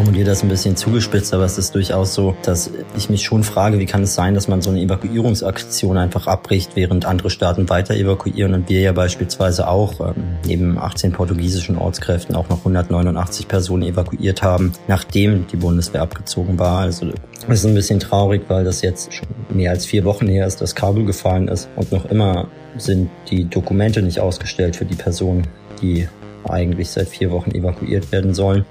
formuliere das ein bisschen zugespitzt, aber es ist durchaus so, dass ich mich schon frage, wie kann es sein, dass man so eine Evakuierungsaktion einfach abbricht, während andere Staaten weiter evakuieren und wir ja beispielsweise auch ähm, neben 18 portugiesischen Ortskräften auch noch 189 Personen evakuiert haben, nachdem die Bundeswehr abgezogen war. Also das ist ein bisschen traurig, weil das jetzt schon mehr als vier Wochen her ist, dass Kabul gefallen ist und noch immer sind die Dokumente nicht ausgestellt für die Personen, die eigentlich seit vier Wochen evakuiert werden sollen.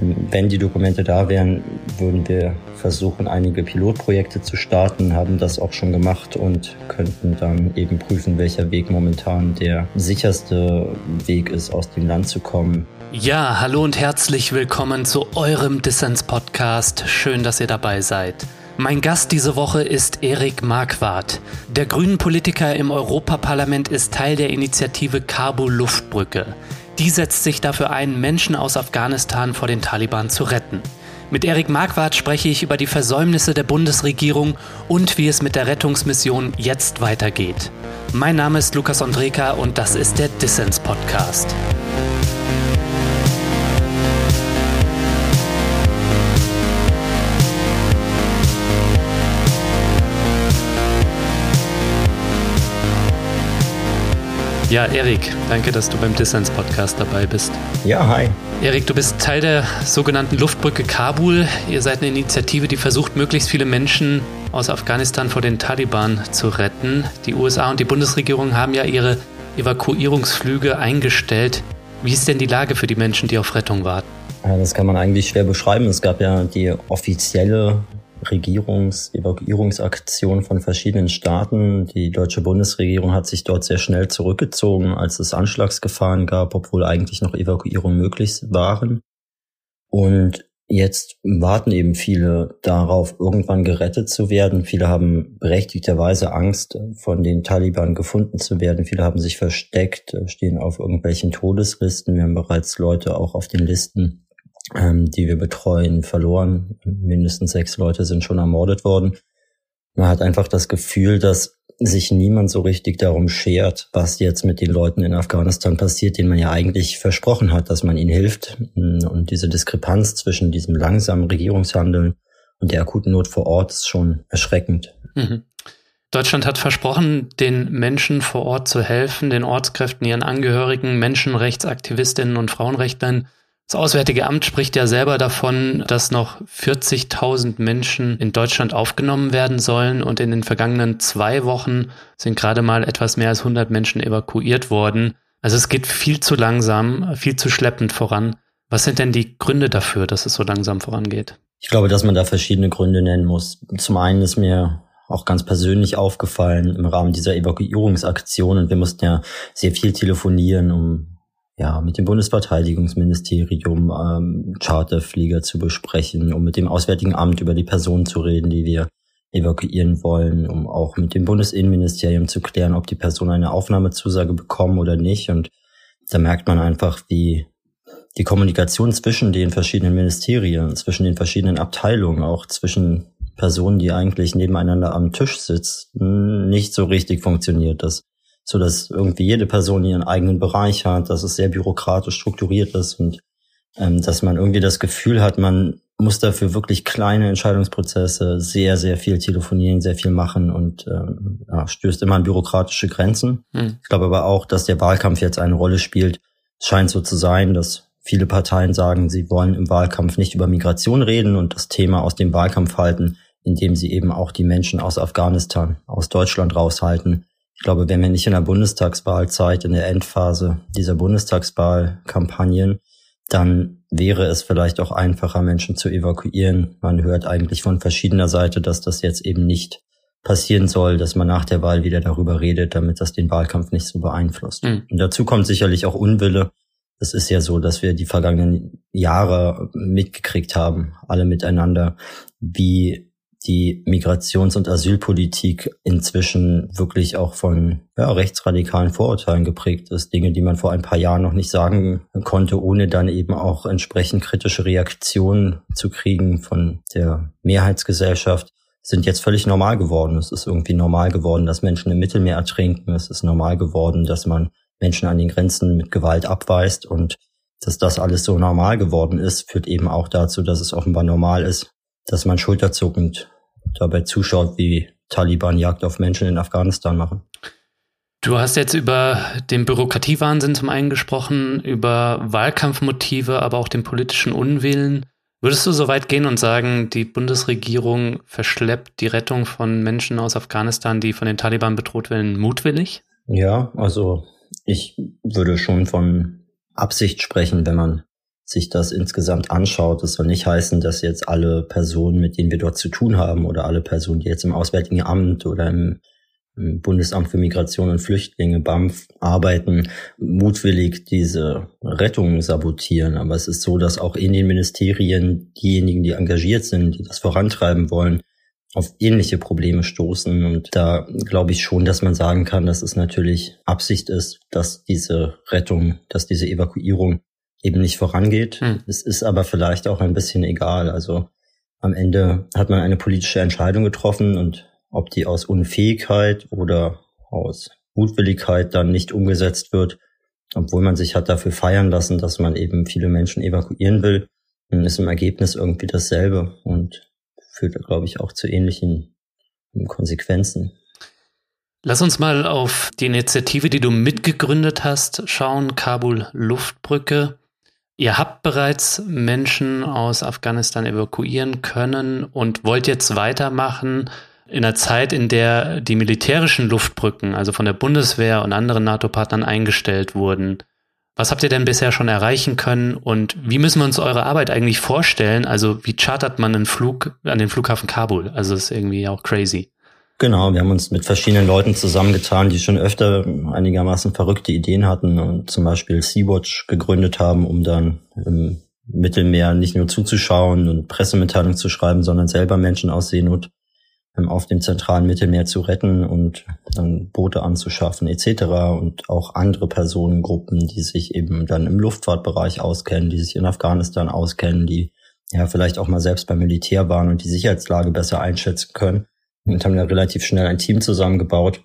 Ähm, wenn die Dokumente da wären, würden wir versuchen, einige Pilotprojekte zu starten, haben das auch schon gemacht und könnten dann eben prüfen, welcher Weg momentan der sicherste Weg ist, aus dem Land zu kommen. Ja, hallo und herzlich willkommen zu eurem Dissens-Podcast. Schön, dass ihr dabei seid. Mein Gast diese Woche ist Erik Marquardt. Der grünen Politiker im Europaparlament ist Teil der Initiative Kabul Luftbrücke. Die setzt sich dafür ein, Menschen aus Afghanistan vor den Taliban zu retten. Mit Erik Marquardt spreche ich über die Versäumnisse der Bundesregierung und wie es mit der Rettungsmission jetzt weitergeht. Mein Name ist Lukas Andreka und das ist der Dissens Podcast. Ja, Erik, danke, dass du beim Dissens Podcast dabei bist. Ja, hi. Erik, du bist Teil der sogenannten Luftbrücke Kabul. Ihr seid eine Initiative, die versucht, möglichst viele Menschen aus Afghanistan vor den Taliban zu retten. Die USA und die Bundesregierung haben ja ihre Evakuierungsflüge eingestellt. Wie ist denn die Lage für die Menschen, die auf Rettung warten? Das kann man eigentlich schwer beschreiben. Es gab ja die offizielle Regierungs-, Evakuierungsaktion von verschiedenen Staaten. Die deutsche Bundesregierung hat sich dort sehr schnell zurückgezogen, als es Anschlagsgefahren gab, obwohl eigentlich noch Evakuierungen möglich waren. Und jetzt warten eben viele darauf, irgendwann gerettet zu werden. Viele haben berechtigterweise Angst, von den Taliban gefunden zu werden. Viele haben sich versteckt, stehen auf irgendwelchen Todeslisten. Wir haben bereits Leute auch auf den Listen, ähm, die wir betreuen, verloren. Mindestens sechs Leute sind schon ermordet worden. Man hat einfach das Gefühl, dass sich niemand so richtig darum schert, was jetzt mit den Leuten in Afghanistan passiert, denen man ja eigentlich versprochen hat, dass man ihnen hilft. Und diese Diskrepanz zwischen diesem langsamen Regierungshandeln und der akuten Not vor Ort ist schon erschreckend. Mhm. Deutschland hat versprochen, den Menschen vor Ort zu helfen, den Ortskräften, ihren Angehörigen, Menschenrechtsaktivistinnen und Frauenrechtlern das Auswärtige Amt spricht ja selber davon, dass noch 40.000 Menschen in Deutschland aufgenommen werden sollen und in den vergangenen zwei Wochen sind gerade mal etwas mehr als 100 Menschen evakuiert worden. Also es geht viel zu langsam, viel zu schleppend voran. Was sind denn die Gründe dafür, dass es so langsam vorangeht? Ich glaube, dass man da verschiedene Gründe nennen muss. Zum einen ist mir auch ganz persönlich aufgefallen im Rahmen dieser Evakuierungsaktion und wir mussten ja sehr viel telefonieren, um ja, mit dem Bundesverteidigungsministerium ähm, Charterflieger zu besprechen, um mit dem Auswärtigen Amt über die Personen zu reden, die wir evakuieren wollen, um auch mit dem Bundesinnenministerium zu klären, ob die Personen eine Aufnahmezusage bekommen oder nicht. Und da merkt man einfach, wie die Kommunikation zwischen den verschiedenen Ministerien, zwischen den verschiedenen Abteilungen, auch zwischen Personen, die eigentlich nebeneinander am Tisch sitzen, nicht so richtig funktioniert. Das so dass irgendwie jede Person ihren eigenen Bereich hat, dass es sehr bürokratisch strukturiert ist und ähm, dass man irgendwie das Gefühl hat, man muss dafür wirklich kleine Entscheidungsprozesse sehr, sehr viel telefonieren, sehr viel machen und ähm, ja, stößt immer an bürokratische Grenzen. Mhm. Ich glaube aber auch, dass der Wahlkampf jetzt eine Rolle spielt. Es scheint so zu sein, dass viele Parteien sagen, sie wollen im Wahlkampf nicht über Migration reden und das Thema aus dem Wahlkampf halten, indem sie eben auch die Menschen aus Afghanistan, aus Deutschland raushalten ich glaube, wenn wir nicht in der Bundestagswahlzeit, in der Endphase dieser Bundestagswahlkampagnen, dann wäre es vielleicht auch einfacher, Menschen zu evakuieren. Man hört eigentlich von verschiedener Seite, dass das jetzt eben nicht passieren soll, dass man nach der Wahl wieder darüber redet, damit das den Wahlkampf nicht so beeinflusst. Mhm. Und dazu kommt sicherlich auch Unwille. Es ist ja so, dass wir die vergangenen Jahre mitgekriegt haben, alle miteinander, wie die Migrations- und Asylpolitik inzwischen wirklich auch von ja, rechtsradikalen Vorurteilen geprägt ist. Dinge, die man vor ein paar Jahren noch nicht sagen konnte, ohne dann eben auch entsprechend kritische Reaktionen zu kriegen von der Mehrheitsgesellschaft, sind jetzt völlig normal geworden. Es ist irgendwie normal geworden, dass Menschen im Mittelmeer ertrinken. Es ist normal geworden, dass man Menschen an den Grenzen mit Gewalt abweist und dass das alles so normal geworden ist, führt eben auch dazu, dass es offenbar normal ist, dass man schulterzuckend dabei zuschaut, wie Taliban Jagd auf Menschen in Afghanistan machen. Du hast jetzt über den Bürokratiewahnsinn zum einen gesprochen, über Wahlkampfmotive, aber auch den politischen Unwillen. Würdest du so weit gehen und sagen, die Bundesregierung verschleppt die Rettung von Menschen aus Afghanistan, die von den Taliban bedroht werden, mutwillig? Ja, also ich würde schon von Absicht sprechen, wenn man sich das insgesamt anschaut. Das soll nicht heißen, dass jetzt alle Personen, mit denen wir dort zu tun haben oder alle Personen, die jetzt im Auswärtigen Amt oder im, im Bundesamt für Migration und Flüchtlinge, BAMF, arbeiten, mutwillig diese Rettung sabotieren. Aber es ist so, dass auch in den Ministerien diejenigen, die engagiert sind, die das vorantreiben wollen, auf ähnliche Probleme stoßen. Und da glaube ich schon, dass man sagen kann, dass es natürlich Absicht ist, dass diese Rettung, dass diese Evakuierung eben nicht vorangeht. Hm. Es ist aber vielleicht auch ein bisschen egal. Also am Ende hat man eine politische Entscheidung getroffen und ob die aus Unfähigkeit oder aus Mutwilligkeit dann nicht umgesetzt wird, obwohl man sich hat dafür feiern lassen, dass man eben viele Menschen evakuieren will, dann ist im Ergebnis irgendwie dasselbe und führt, glaube ich, auch zu ähnlichen Konsequenzen. Lass uns mal auf die Initiative, die du mitgegründet hast, schauen. Kabul Luftbrücke. Ihr habt bereits Menschen aus Afghanistan evakuieren können und wollt jetzt weitermachen in einer Zeit, in der die militärischen Luftbrücken, also von der Bundeswehr und anderen NATO-Partnern eingestellt wurden. Was habt ihr denn bisher schon erreichen können und wie müssen wir uns eure Arbeit eigentlich vorstellen? Also wie chartert man einen Flug an den Flughafen Kabul? Also das ist irgendwie auch crazy. Genau, wir haben uns mit verschiedenen Leuten zusammengetan, die schon öfter einigermaßen verrückte Ideen hatten und zum Beispiel Sea-Watch gegründet haben, um dann im Mittelmeer nicht nur zuzuschauen und Pressemitteilungen zu schreiben, sondern selber Menschen aus Seenot ähm, auf dem zentralen Mittelmeer zu retten und dann Boote anzuschaffen etc. und auch andere Personengruppen, die sich eben dann im Luftfahrtbereich auskennen, die sich in Afghanistan auskennen, die ja vielleicht auch mal selbst beim Militär waren und die Sicherheitslage besser einschätzen können und haben da relativ schnell ein Team zusammengebaut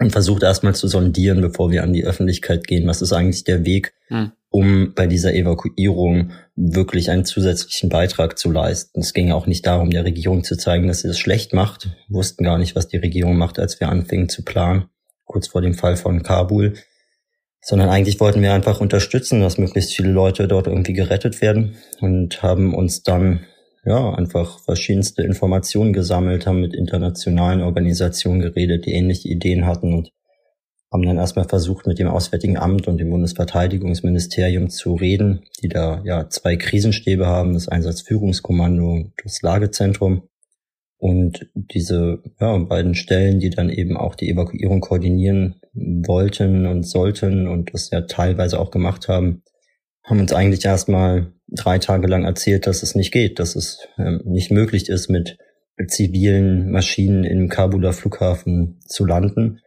und versucht erstmal zu sondieren, bevor wir an die Öffentlichkeit gehen. Was ist eigentlich der Weg, hm. um bei dieser Evakuierung wirklich einen zusätzlichen Beitrag zu leisten? Es ging auch nicht darum, der Regierung zu zeigen, dass sie das schlecht macht. Wir wussten gar nicht, was die Regierung macht, als wir anfingen zu planen, kurz vor dem Fall von Kabul. Sondern eigentlich wollten wir einfach unterstützen, dass möglichst viele Leute dort irgendwie gerettet werden und haben uns dann ja, einfach verschiedenste Informationen gesammelt, haben mit internationalen Organisationen geredet, die ähnliche Ideen hatten und haben dann erstmal versucht, mit dem Auswärtigen Amt und dem Bundesverteidigungsministerium zu reden, die da ja zwei Krisenstäbe haben, das Einsatzführungskommando und das Lagezentrum. Und diese ja, beiden Stellen, die dann eben auch die Evakuierung koordinieren wollten und sollten und das ja teilweise auch gemacht haben, haben uns eigentlich erstmal drei Tage lang erzählt, dass es nicht geht, dass es ähm, nicht möglich ist, mit zivilen Maschinen im Kabuler Flughafen zu landen.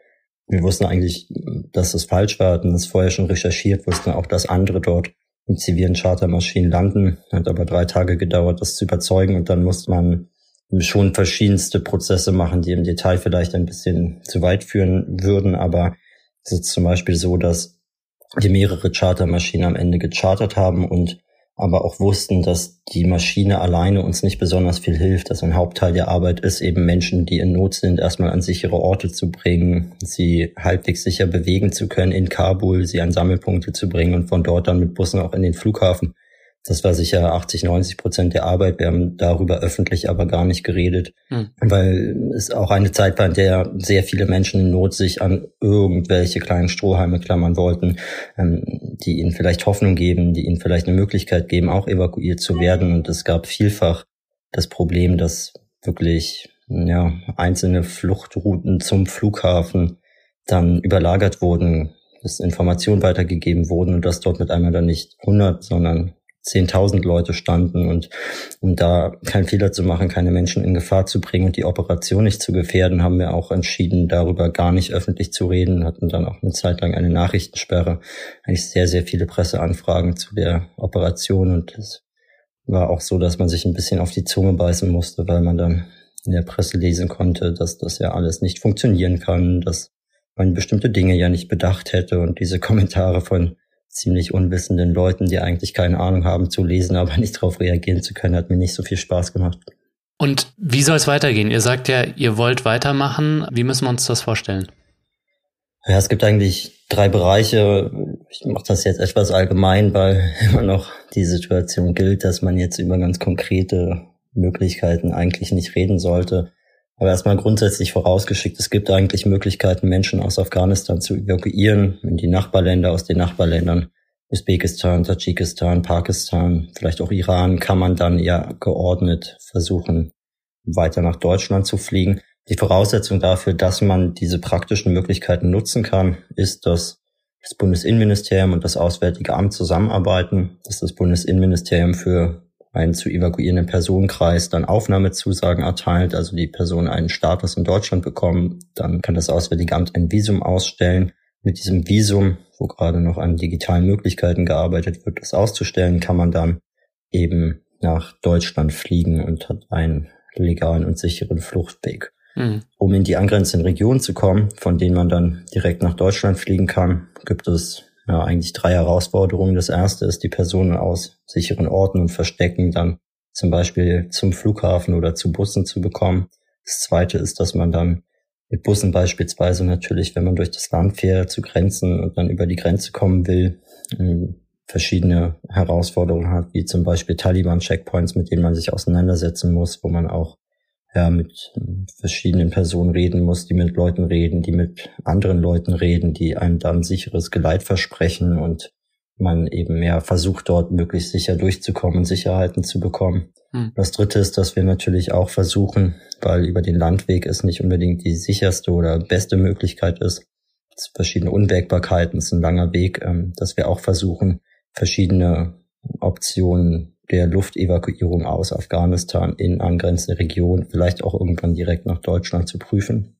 Wir wussten eigentlich, dass es falsch war, hatten es vorher schon recherchiert, wussten auch, dass andere dort mit zivilen Chartermaschinen landen. Hat aber drei Tage gedauert, das zu überzeugen und dann musste man schon verschiedenste Prozesse machen, die im Detail vielleicht ein bisschen zu weit führen würden, aber es ist zum Beispiel so, dass die mehrere Chartermaschinen am Ende gechartert haben und aber auch wussten, dass die Maschine alleine uns nicht besonders viel hilft. Dass ein Hauptteil der Arbeit ist, eben Menschen, die in Not sind, erstmal an sichere Orte zu bringen, sie halbwegs sicher bewegen zu können in Kabul, sie an Sammelpunkte zu bringen und von dort dann mit Bussen auch in den Flughafen. Das war sicher 80, 90 Prozent der Arbeit. Wir haben darüber öffentlich aber gar nicht geredet, mhm. weil es auch eine Zeit war, in der sehr viele Menschen in Not sich an irgendwelche kleinen Strohhalme klammern wollten, ähm, die ihnen vielleicht Hoffnung geben, die ihnen vielleicht eine Möglichkeit geben, auch evakuiert zu werden. Und es gab vielfach das Problem, dass wirklich ja, einzelne Fluchtrouten zum Flughafen dann überlagert wurden, dass Informationen weitergegeben wurden und dass dort mit einmal dann nicht 100, sondern 10.000 Leute standen und um da keinen Fehler zu machen, keine Menschen in Gefahr zu bringen und die Operation nicht zu gefährden, haben wir auch entschieden, darüber gar nicht öffentlich zu reden, hatten dann auch eine Zeit lang eine Nachrichtensperre, eigentlich sehr, sehr viele Presseanfragen zu der Operation und es war auch so, dass man sich ein bisschen auf die Zunge beißen musste, weil man dann in der Presse lesen konnte, dass das ja alles nicht funktionieren kann, dass man bestimmte Dinge ja nicht bedacht hätte und diese Kommentare von ziemlich unwissenden Leuten, die eigentlich keine Ahnung haben, zu lesen, aber nicht darauf reagieren zu können, hat mir nicht so viel Spaß gemacht. Und wie soll es weitergehen? Ihr sagt ja, ihr wollt weitermachen. Wie müssen wir uns das vorstellen? Ja, es gibt eigentlich drei Bereiche. Ich mache das jetzt etwas allgemein, weil immer noch die Situation gilt, dass man jetzt über ganz konkrete Möglichkeiten eigentlich nicht reden sollte. Aber erstmal grundsätzlich vorausgeschickt, es gibt eigentlich Möglichkeiten, Menschen aus Afghanistan zu evakuieren in die Nachbarländer, aus den Nachbarländern. Usbekistan, Tadschikistan, Pakistan, vielleicht auch Iran, kann man dann ja geordnet versuchen, weiter nach Deutschland zu fliegen. Die Voraussetzung dafür, dass man diese praktischen Möglichkeiten nutzen kann, ist, dass das Bundesinnenministerium und das Auswärtige Amt zusammenarbeiten, dass das Bundesinnenministerium für einen zu evakuierenden Personenkreis dann Aufnahmezusagen erteilt, also die Person einen Status in Deutschland bekommen, dann kann das Auswärtige Amt ein Visum ausstellen. Mit diesem Visum, wo gerade noch an digitalen Möglichkeiten gearbeitet wird, das auszustellen, kann man dann eben nach Deutschland fliegen und hat einen legalen und sicheren Fluchtweg. Mhm. Um in die angrenzenden Regionen zu kommen, von denen man dann direkt nach Deutschland fliegen kann, gibt es ja, eigentlich drei Herausforderungen. Das erste ist, die Personen aus sicheren Orten und Verstecken dann zum Beispiel zum Flughafen oder zu Bussen zu bekommen. Das zweite ist, dass man dann mit Bussen beispielsweise natürlich, wenn man durch das Land fährt, zu Grenzen und dann über die Grenze kommen will, ähm, verschiedene Herausforderungen hat, wie zum Beispiel Taliban-Checkpoints, mit denen man sich auseinandersetzen muss, wo man auch ja, mit verschiedenen Personen reden muss, die mit Leuten reden, die mit anderen Leuten reden, die einem dann sicheres Geleit versprechen und man eben mehr versucht, dort möglichst sicher durchzukommen und Sicherheiten zu bekommen. Hm. Das dritte ist, dass wir natürlich auch versuchen, weil über den Landweg es nicht unbedingt die sicherste oder beste Möglichkeit ist, es verschiedene Unwägbarkeiten, es ist ein langer Weg, ähm, dass wir auch versuchen, verschiedene Optionen der Luftevakuierung aus Afghanistan in angrenzende Regionen, vielleicht auch irgendwann direkt nach Deutschland zu prüfen.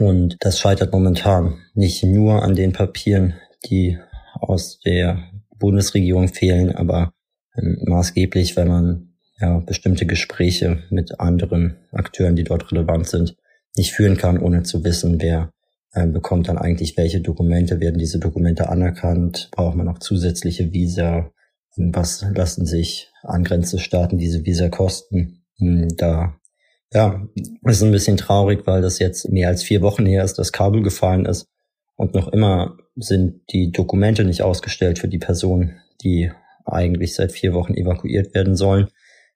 Und das scheitert momentan nicht nur an den Papieren, die aus der Bundesregierung fehlen, aber ähm, maßgeblich, wenn man ja bestimmte Gespräche mit anderen Akteuren, die dort relevant sind, nicht führen kann, ohne zu wissen, wer äh, bekommt dann eigentlich welche Dokumente, werden diese Dokumente anerkannt, braucht man auch zusätzliche Visa, was lassen sich angrenzende Staaten diese Visa kosten. Hm, da, ja, ist ein bisschen traurig, weil das jetzt mehr als vier Wochen her ist, dass Kabul gefallen ist. Und noch immer sind die Dokumente nicht ausgestellt für die Personen, die eigentlich seit vier Wochen evakuiert werden sollen.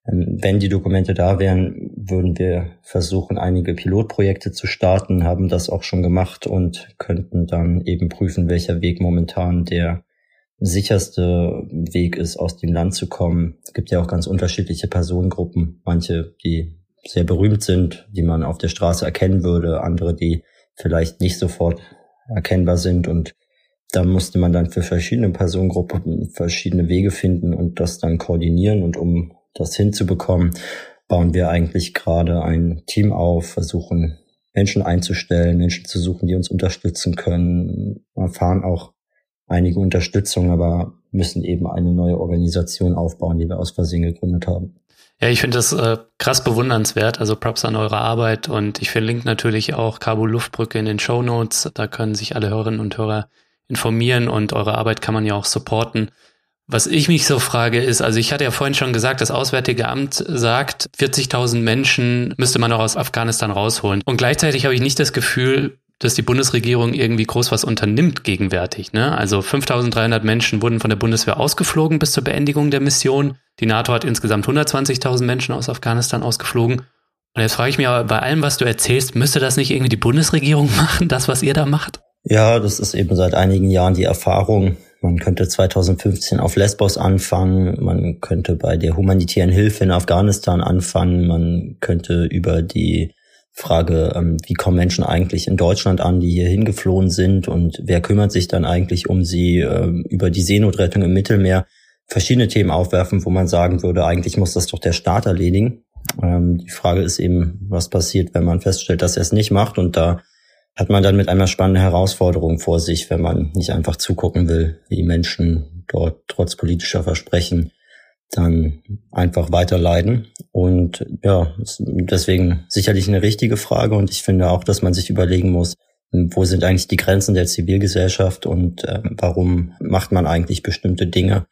Ähm, wenn die Dokumente da wären, würden wir versuchen, einige Pilotprojekte zu starten, haben das auch schon gemacht und könnten dann eben prüfen, welcher Weg momentan der sicherste Weg ist, aus dem Land zu kommen. Es gibt ja auch ganz unterschiedliche Personengruppen. Manche, die sehr berühmt sind, die man auf der Straße erkennen würde, andere, die vielleicht nicht sofort erkennbar sind. Und da musste man dann für verschiedene Personengruppen verschiedene Wege finden und das dann koordinieren. Und um das hinzubekommen, bauen wir eigentlich gerade ein Team auf, versuchen Menschen einzustellen, Menschen zu suchen, die uns unterstützen können, erfahren auch einige Unterstützung, aber müssen eben eine neue Organisation aufbauen, die wir aus Versehen gegründet haben. Ja, ich finde das äh, krass bewundernswert. Also Props an eure Arbeit und ich verlinke natürlich auch Kabul Luftbrücke in den Show Notes. Da können sich alle Hörerinnen und Hörer informieren und eure Arbeit kann man ja auch supporten. Was ich mich so frage ist, also ich hatte ja vorhin schon gesagt, das Auswärtige Amt sagt, 40.000 Menschen müsste man auch aus Afghanistan rausholen. Und gleichzeitig habe ich nicht das Gefühl, dass die Bundesregierung irgendwie groß was unternimmt gegenwärtig. Ne? Also 5300 Menschen wurden von der Bundeswehr ausgeflogen bis zur Beendigung der Mission. Die NATO hat insgesamt 120.000 Menschen aus Afghanistan ausgeflogen. Und jetzt frage ich mich aber, bei allem, was du erzählst, müsste das nicht irgendwie die Bundesregierung machen, das, was ihr da macht? Ja, das ist eben seit einigen Jahren die Erfahrung. Man könnte 2015 auf Lesbos anfangen, man könnte bei der humanitären Hilfe in Afghanistan anfangen, man könnte über die Frage, ähm, wie kommen Menschen eigentlich in Deutschland an, die hier hingeflohen sind? Und wer kümmert sich dann eigentlich um sie ähm, über die Seenotrettung im Mittelmeer, verschiedene Themen aufwerfen, wo man sagen würde, eigentlich muss das doch der Staat erledigen. Ähm, die Frage ist eben, was passiert, wenn man feststellt, dass er es nicht macht? Und da hat man dann mit einer spannenden Herausforderung vor sich, wenn man nicht einfach zugucken will, wie Menschen dort trotz politischer Versprechen dann einfach weiter leiden. Und ja, deswegen sicherlich eine richtige Frage. Und ich finde auch, dass man sich überlegen muss, wo sind eigentlich die Grenzen der Zivilgesellschaft und äh, warum macht man eigentlich bestimmte Dinge.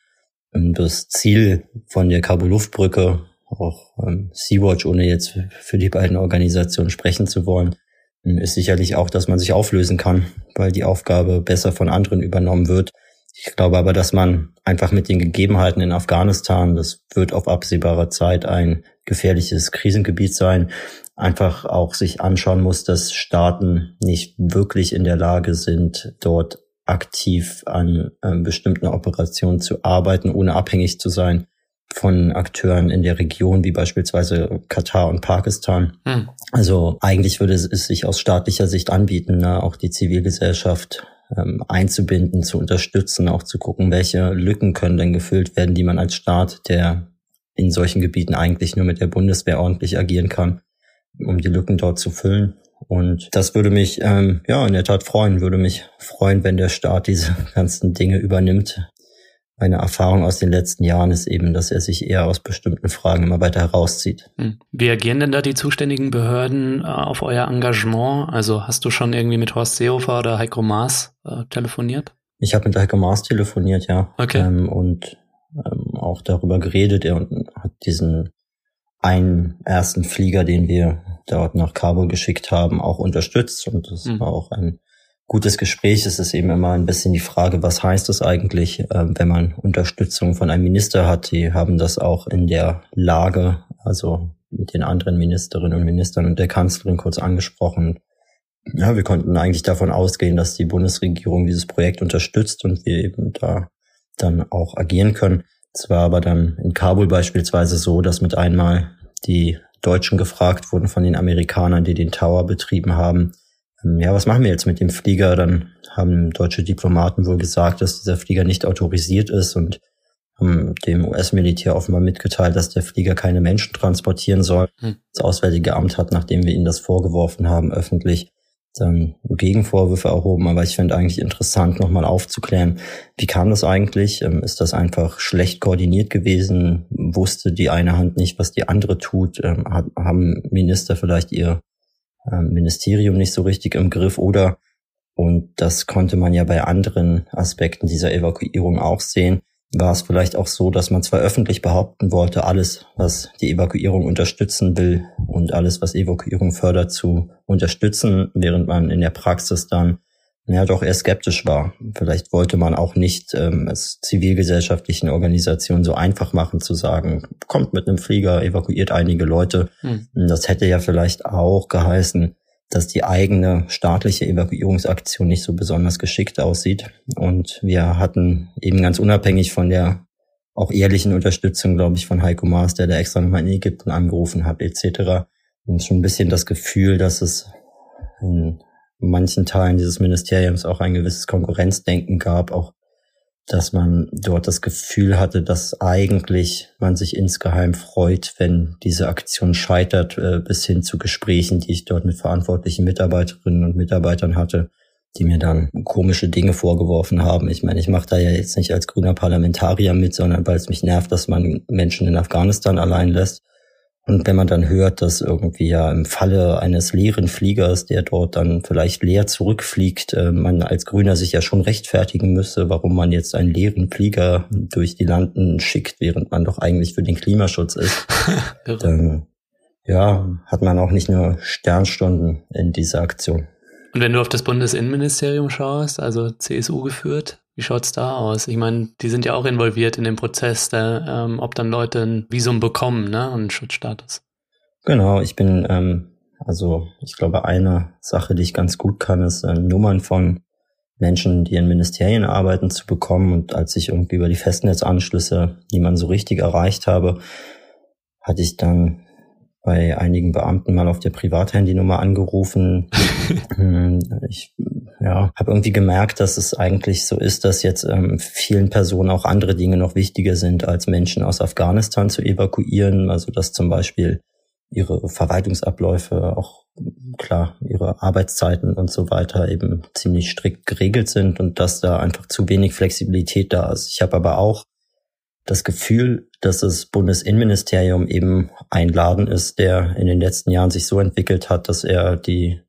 Und das Ziel von der Kabul-Luftbrücke, auch ähm, Sea-Watch, ohne jetzt für die beiden Organisationen sprechen zu wollen, ist sicherlich auch, dass man sich auflösen kann, weil die Aufgabe besser von anderen übernommen wird. Ich glaube aber, dass man einfach mit den Gegebenheiten in Afghanistan, das wird auf absehbare Zeit ein gefährliches Krisengebiet sein, einfach auch sich anschauen muss, dass Staaten nicht wirklich in der Lage sind, dort aktiv an äh, bestimmten Operationen zu arbeiten, ohne abhängig zu sein von Akteuren in der Region, wie beispielsweise Katar und Pakistan. Hm. Also eigentlich würde es sich aus staatlicher Sicht anbieten, ne, auch die Zivilgesellschaft ähm, einzubinden, zu unterstützen, auch zu gucken, welche Lücken können denn gefüllt werden, die man als Staat, der in solchen Gebieten eigentlich nur mit der Bundeswehr ordentlich agieren kann, um die Lücken dort zu füllen. Und das würde mich ähm, ja in der Tat freuen, würde mich freuen, wenn der Staat diese ganzen Dinge übernimmt. Meine Erfahrung aus den letzten Jahren ist eben, dass er sich eher aus bestimmten Fragen immer weiter herauszieht. Hm. Wie agieren denn da die zuständigen Behörden äh, auf euer Engagement? Also hast du schon irgendwie mit Horst Seehofer oder Heiko Maas äh, telefoniert? Ich habe mit Heiko Maas telefoniert, ja. Okay. Ähm, und ähm, auch darüber geredet. Er hat diesen einen ersten Flieger, den wir dort nach Kabul geschickt haben, auch unterstützt. Und das mhm. war auch ein gutes Gespräch. Es ist eben immer ein bisschen die Frage, was heißt das eigentlich, äh, wenn man Unterstützung von einem Minister hat. Die haben das auch in der Lage, also mit den anderen Ministerinnen und Ministern und der Kanzlerin kurz angesprochen. Ja, wir konnten eigentlich davon ausgehen, dass die Bundesregierung dieses Projekt unterstützt und wir eben da dann auch agieren können. Es war aber dann in Kabul beispielsweise so, dass mit einmal die Deutschen gefragt wurden von den Amerikanern, die den Tower betrieben haben, ähm, ja, was machen wir jetzt mit dem Flieger? Dann haben deutsche Diplomaten wohl gesagt, dass dieser Flieger nicht autorisiert ist und haben dem US-Militär offenbar mitgeteilt, dass der Flieger keine Menschen transportieren soll. Hm. Das Auswärtige Amt hat, nachdem wir ihnen das vorgeworfen haben, öffentlich dann Gegenvorwürfe erhoben, aber ich finde eigentlich interessant, nochmal aufzuklären, wie kam das eigentlich? Ähm, ist das einfach schlecht koordiniert gewesen? Wusste die eine Hand nicht, was die andere tut? Ähm, haben Minister vielleicht ihr ähm, Ministerium nicht so richtig im Griff oder, und das konnte man ja bei anderen Aspekten dieser Evakuierung auch sehen, war es vielleicht auch so, dass man zwar öffentlich behaupten wollte, alles, was die Evakuierung unterstützen will und alles, was Evakuierung fördert, zu unterstützen, während man in der Praxis dann ja doch eher skeptisch war. Vielleicht wollte man auch nicht ähm, es zivilgesellschaftlichen Organisationen so einfach machen zu sagen, kommt mit einem Flieger, evakuiert einige Leute. Hm. Das hätte ja vielleicht auch geheißen, dass die eigene staatliche Evakuierungsaktion nicht so besonders geschickt aussieht. Und wir hatten eben ganz unabhängig von der auch ehrlichen Unterstützung, glaube ich, von Heiko Maas, der da extra nochmal in Ägypten angerufen hat, etc. Und schon ein bisschen das Gefühl, dass es in manchen Teilen dieses Ministeriums auch ein gewisses Konkurrenzdenken gab, auch dass man dort das Gefühl hatte, dass eigentlich man sich insgeheim freut, wenn diese Aktion scheitert, äh, bis hin zu Gesprächen, die ich dort mit verantwortlichen Mitarbeiterinnen und Mitarbeitern hatte, die mir dann komische Dinge vorgeworfen haben. Ich meine, ich mache da ja jetzt nicht als grüner Parlamentarier mit, sondern weil es mich nervt, dass man Menschen in Afghanistan allein lässt. Und wenn man dann hört, dass irgendwie ja im Falle eines leeren Fliegers, der dort dann vielleicht leer zurückfliegt, äh, man als Grüner sich ja schon rechtfertigen müsse, warum man jetzt einen leeren Flieger durch die Landen schickt, während man doch eigentlich für den Klimaschutz ist, dann ja, hat man auch nicht nur Sternstunden in dieser Aktion. Und wenn du auf das Bundesinnenministerium schaust, also CSU geführt, wie schaut's da aus? Ich meine, die sind ja auch involviert in den Prozess, da, ähm, ob dann Leute ein Visum bekommen, ne, und einen Schutzstatus. Genau, ich bin, ähm, also ich glaube, eine Sache, die ich ganz gut kann, ist äh, Nummern von Menschen, die in Ministerien arbeiten, zu bekommen. Und als ich irgendwie über die Festnetzanschlüsse niemand so richtig erreicht habe, hatte ich dann bei einigen Beamten mal auf der Privathandynummer angerufen. Hm, ich ja, habe irgendwie gemerkt, dass es eigentlich so ist, dass jetzt ähm, vielen Personen auch andere Dinge noch wichtiger sind, als Menschen aus Afghanistan zu evakuieren. Also dass zum Beispiel ihre Verwaltungsabläufe, auch klar, ihre Arbeitszeiten und so weiter eben ziemlich strikt geregelt sind und dass da einfach zu wenig Flexibilität da ist. Ich habe aber auch das Gefühl, dass das Bundesinnenministerium eben ein Laden ist, der in den letzten Jahren sich so entwickelt hat, dass er die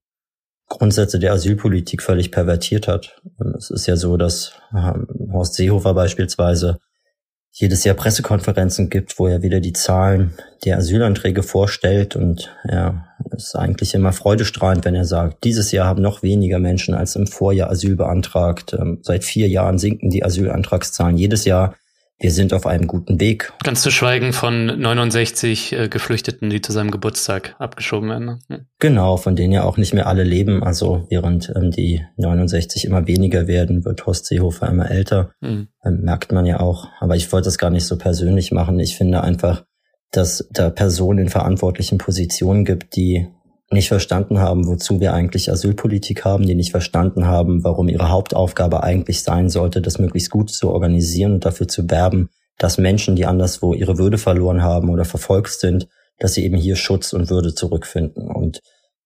Grundsätze der Asylpolitik völlig pervertiert hat. Es ist ja so, dass ähm, Horst Seehofer beispielsweise jedes Jahr Pressekonferenzen gibt, wo er wieder die Zahlen der Asylanträge vorstellt und er ist eigentlich immer freudestrahlend, wenn er sagt, dieses Jahr haben noch weniger Menschen als im Vorjahr Asyl beantragt. Ähm, seit vier Jahren sinken die Asylantragszahlen jedes Jahr wir sind auf einem guten Weg. Ganz zu schweigen von 69 äh, Geflüchteten, die zu seinem Geburtstag abgeschoben werden. Ne? Genau, von denen ja auch nicht mehr alle leben. Also während ähm, die 69 immer weniger werden, wird Horst Seehofer immer älter. Mhm. Ähm, merkt man ja auch. Aber ich wollte das gar nicht so persönlich machen. Ich finde einfach, dass da Personen in verantwortlichen Positionen gibt, die nicht verstanden haben, wozu wir eigentlich Asylpolitik haben, die nicht verstanden haben, warum ihre Hauptaufgabe eigentlich sein sollte, das möglichst gut zu organisieren und dafür zu werben, dass Menschen, die anderswo ihre Würde verloren haben oder verfolgt sind, dass sie eben hier Schutz und Würde zurückfinden. Und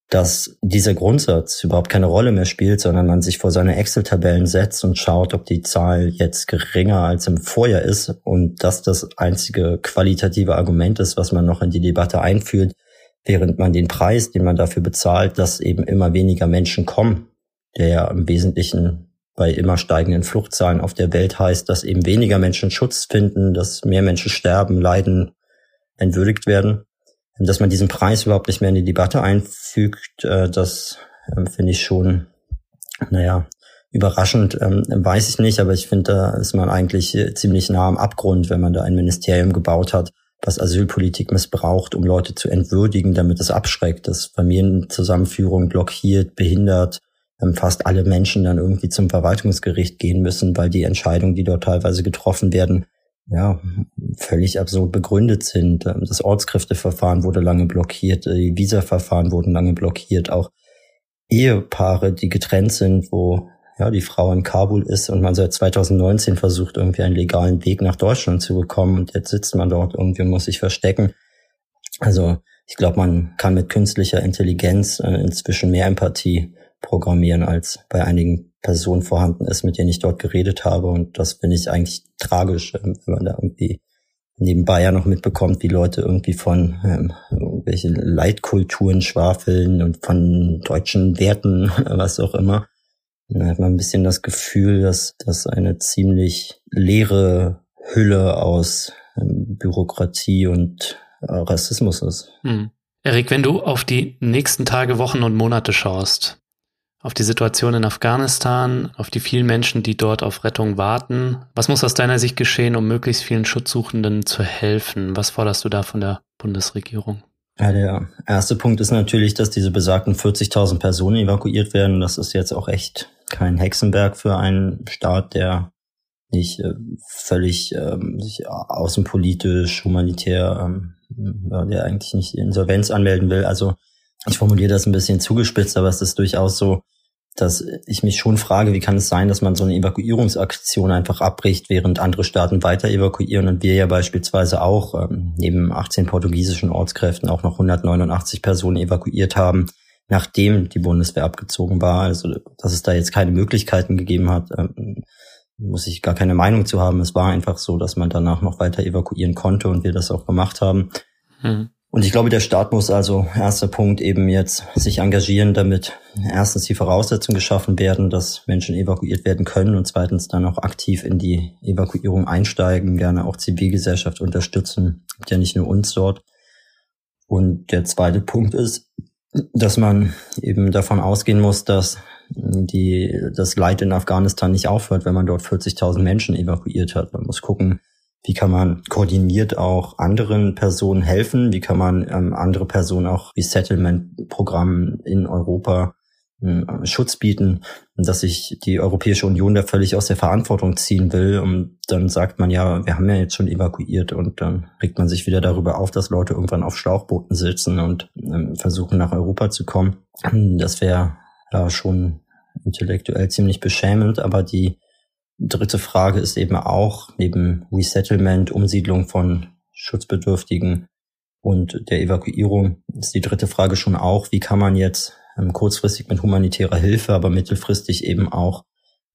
dass dieser Grundsatz überhaupt keine Rolle mehr spielt, sondern man sich vor seine Excel-Tabellen setzt und schaut, ob die Zahl jetzt geringer als im Vorjahr ist und dass das einzige qualitative Argument ist, was man noch in die Debatte einführt, während man den Preis, den man dafür bezahlt, dass eben immer weniger Menschen kommen, der ja im Wesentlichen bei immer steigenden Fluchtzahlen auf der Welt heißt, dass eben weniger Menschen Schutz finden, dass mehr Menschen sterben, leiden, entwürdigt werden. Dass man diesen Preis überhaupt nicht mehr in die Debatte einfügt, äh, das ähm, finde ich schon, naja, überraschend, ähm, weiß ich nicht, aber ich finde, da ist man eigentlich äh, ziemlich nah am Abgrund, wenn man da ein Ministerium gebaut hat, was Asylpolitik missbraucht, um Leute zu entwürdigen, damit es abschreckt, dass Familienzusammenführung blockiert, behindert, ähm, fast alle Menschen dann irgendwie zum Verwaltungsgericht gehen müssen, weil die Entscheidungen, die dort teilweise getroffen werden, ja, völlig absurd begründet sind. Ähm, das Ortskräfteverfahren wurde lange blockiert, die Visaverfahren wurden lange blockiert, auch Ehepaare, die getrennt sind, wo ja, die Frau in Kabul ist und man seit 2019 versucht, irgendwie einen legalen Weg nach Deutschland zu bekommen und jetzt sitzt man dort irgendwie und muss sich verstecken. Also ich glaube, man kann mit künstlicher Intelligenz äh, inzwischen mehr Empathie programmieren, als bei einigen Personen vorhanden ist, mit denen ich dort geredet habe. Und das finde ich eigentlich tragisch, äh, wenn man da irgendwie nebenbei ja noch mitbekommt, wie Leute irgendwie von ähm, irgendwelche Leitkulturen schwafeln und von deutschen Werten, was auch immer. Da hat man ein bisschen das Gefühl, dass das eine ziemlich leere Hülle aus ähm, Bürokratie und äh, Rassismus ist. Hm. Erik, wenn du auf die nächsten Tage, Wochen und Monate schaust, auf die Situation in Afghanistan, auf die vielen Menschen, die dort auf Rettung warten, was muss aus deiner Sicht geschehen, um möglichst vielen Schutzsuchenden zu helfen? Was forderst du da von der Bundesregierung? Ja, der erste Punkt ist natürlich, dass diese besagten 40.000 Personen evakuiert werden. Das ist jetzt auch echt kein Hexenberg für einen Staat, der nicht äh, völlig ähm, sich außenpolitisch, humanitär, ähm, der eigentlich nicht Insolvenz anmelden will. Also ich formuliere das ein bisschen zugespitzt, aber es ist durchaus so, dass ich mich schon frage, wie kann es sein, dass man so eine Evakuierungsaktion einfach abbricht, während andere Staaten weiter evakuieren und wir ja beispielsweise auch ähm, neben 18 portugiesischen Ortskräften auch noch 189 Personen evakuiert haben, nachdem die Bundeswehr abgezogen war. Also dass es da jetzt keine Möglichkeiten gegeben hat, ähm, muss ich gar keine Meinung zu haben. Es war einfach so, dass man danach noch weiter evakuieren konnte und wir das auch gemacht haben. Hm. Und ich glaube, der Staat muss also, erster Punkt, eben jetzt sich engagieren, damit erstens die Voraussetzungen geschaffen werden, dass Menschen evakuiert werden können und zweitens dann auch aktiv in die Evakuierung einsteigen, gerne auch Zivilgesellschaft unterstützen. Gibt ja nicht nur uns dort. Und der zweite Punkt ist, dass man eben davon ausgehen muss, dass die, das Leid in Afghanistan nicht aufhört, wenn man dort 40.000 Menschen evakuiert hat. Man muss gucken, wie kann man koordiniert auch anderen Personen helfen? Wie kann man ähm, andere Personen auch wie Settlement-Programmen in Europa Schutz bieten? Dass sich die Europäische Union da völlig aus der Verantwortung ziehen will. Und dann sagt man ja, wir haben ja jetzt schon evakuiert und dann regt man sich wieder darüber auf, dass Leute irgendwann auf Schlauchbooten sitzen und ähm, versuchen nach Europa zu kommen. Das wäre ja schon intellektuell ziemlich beschämend, aber die Dritte Frage ist eben auch, neben Resettlement, Umsiedlung von Schutzbedürftigen und der Evakuierung, ist die dritte Frage schon auch, wie kann man jetzt ähm, kurzfristig mit humanitärer Hilfe, aber mittelfristig eben auch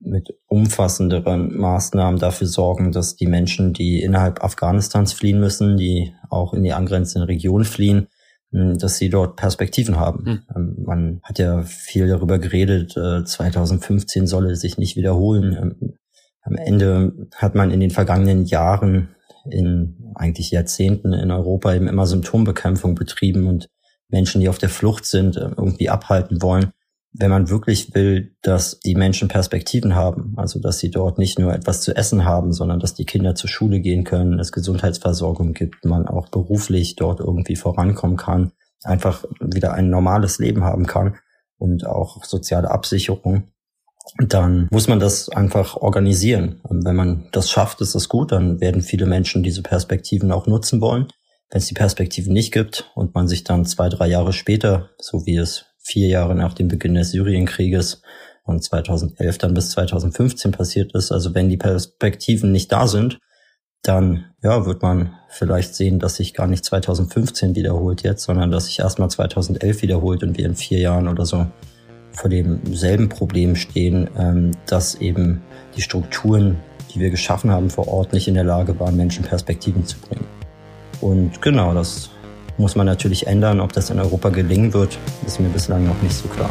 mit umfassenderen Maßnahmen dafür sorgen, dass die Menschen, die innerhalb Afghanistans fliehen müssen, die auch in die angrenzenden Regionen fliehen, hm, dass sie dort Perspektiven haben. Mhm. Man hat ja viel darüber geredet, 2015 äh, solle sich nicht wiederholen. Ähm, am Ende hat man in den vergangenen Jahren, in eigentlich Jahrzehnten in Europa eben immer Symptombekämpfung betrieben und Menschen, die auf der Flucht sind, äh, irgendwie abhalten wollen. Wenn man wirklich will, dass die Menschen Perspektiven haben, also dass sie dort nicht nur etwas zu essen haben, sondern dass die Kinder zur Schule gehen können, es Gesundheitsversorgung gibt, man auch beruflich dort irgendwie vorankommen kann, einfach wieder ein normales Leben haben kann und auch soziale Absicherung, dann muss man das einfach organisieren. Und wenn man das schafft, ist das gut, dann werden viele Menschen diese Perspektiven auch nutzen wollen. Wenn es die Perspektiven nicht gibt und man sich dann zwei, drei Jahre später, so wie es vier Jahre nach dem Beginn des Syrienkrieges und 2011 dann bis 2015 passiert ist, also wenn die Perspektiven nicht da sind, dann ja, wird man vielleicht sehen, dass sich gar nicht 2015 wiederholt jetzt, sondern dass sich erstmal 2011 wiederholt und wir in vier Jahren oder so vor demselben Problem stehen, ähm, dass eben die Strukturen, die wir geschaffen haben vor Ort, nicht in der Lage waren, Menschen Perspektiven zu bringen. Und genau, das muss man natürlich ändern. Ob das in Europa gelingen wird, ist mir bislang noch nicht so klar.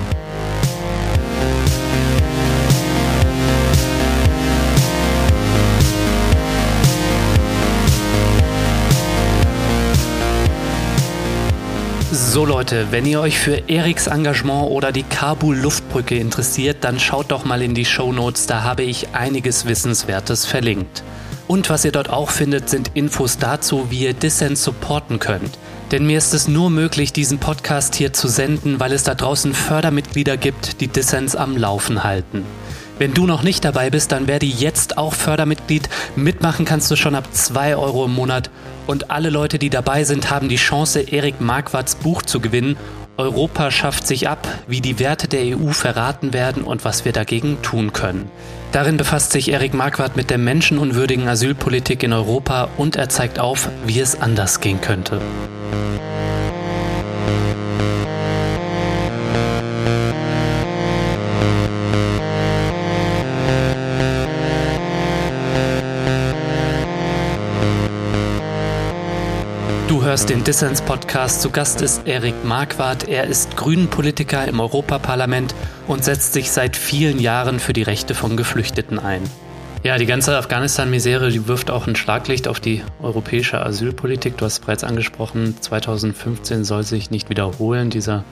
So Leute, wenn ihr euch für Eriks Engagement oder die Kabul-Luftbrücke interessiert, dann schaut doch mal in die Show Notes, da habe ich einiges Wissenswertes verlinkt. Und was ihr dort auch findet, sind Infos dazu, wie ihr Dissent supporten könnt. Denn mir ist es nur möglich, diesen Podcast hier zu senden, weil es da draußen Fördermitglieder gibt, die Dissens am Laufen halten. Wenn du noch nicht dabei bist, dann werde jetzt auch Fördermitglied. Mitmachen kannst du schon ab 2 Euro im Monat. Und alle Leute, die dabei sind, haben die Chance, Erik Marquards Buch zu gewinnen. Europa schafft sich ab, wie die Werte der EU verraten werden und was wir dagegen tun können. Darin befasst sich Erik Marquardt mit der menschenunwürdigen Asylpolitik in Europa und er zeigt auf, wie es anders gehen könnte. Hörst den Dissens-Podcast. Zu Gast ist Erik Marquardt. Er ist Grünen-Politiker im Europaparlament und setzt sich seit vielen Jahren für die Rechte von Geflüchteten ein. Ja, die ganze Afghanistan-Misere, die wirft auch ein Schlaglicht auf die europäische Asylpolitik. Du hast es bereits angesprochen, 2015 soll sich nicht wiederholen. Dieser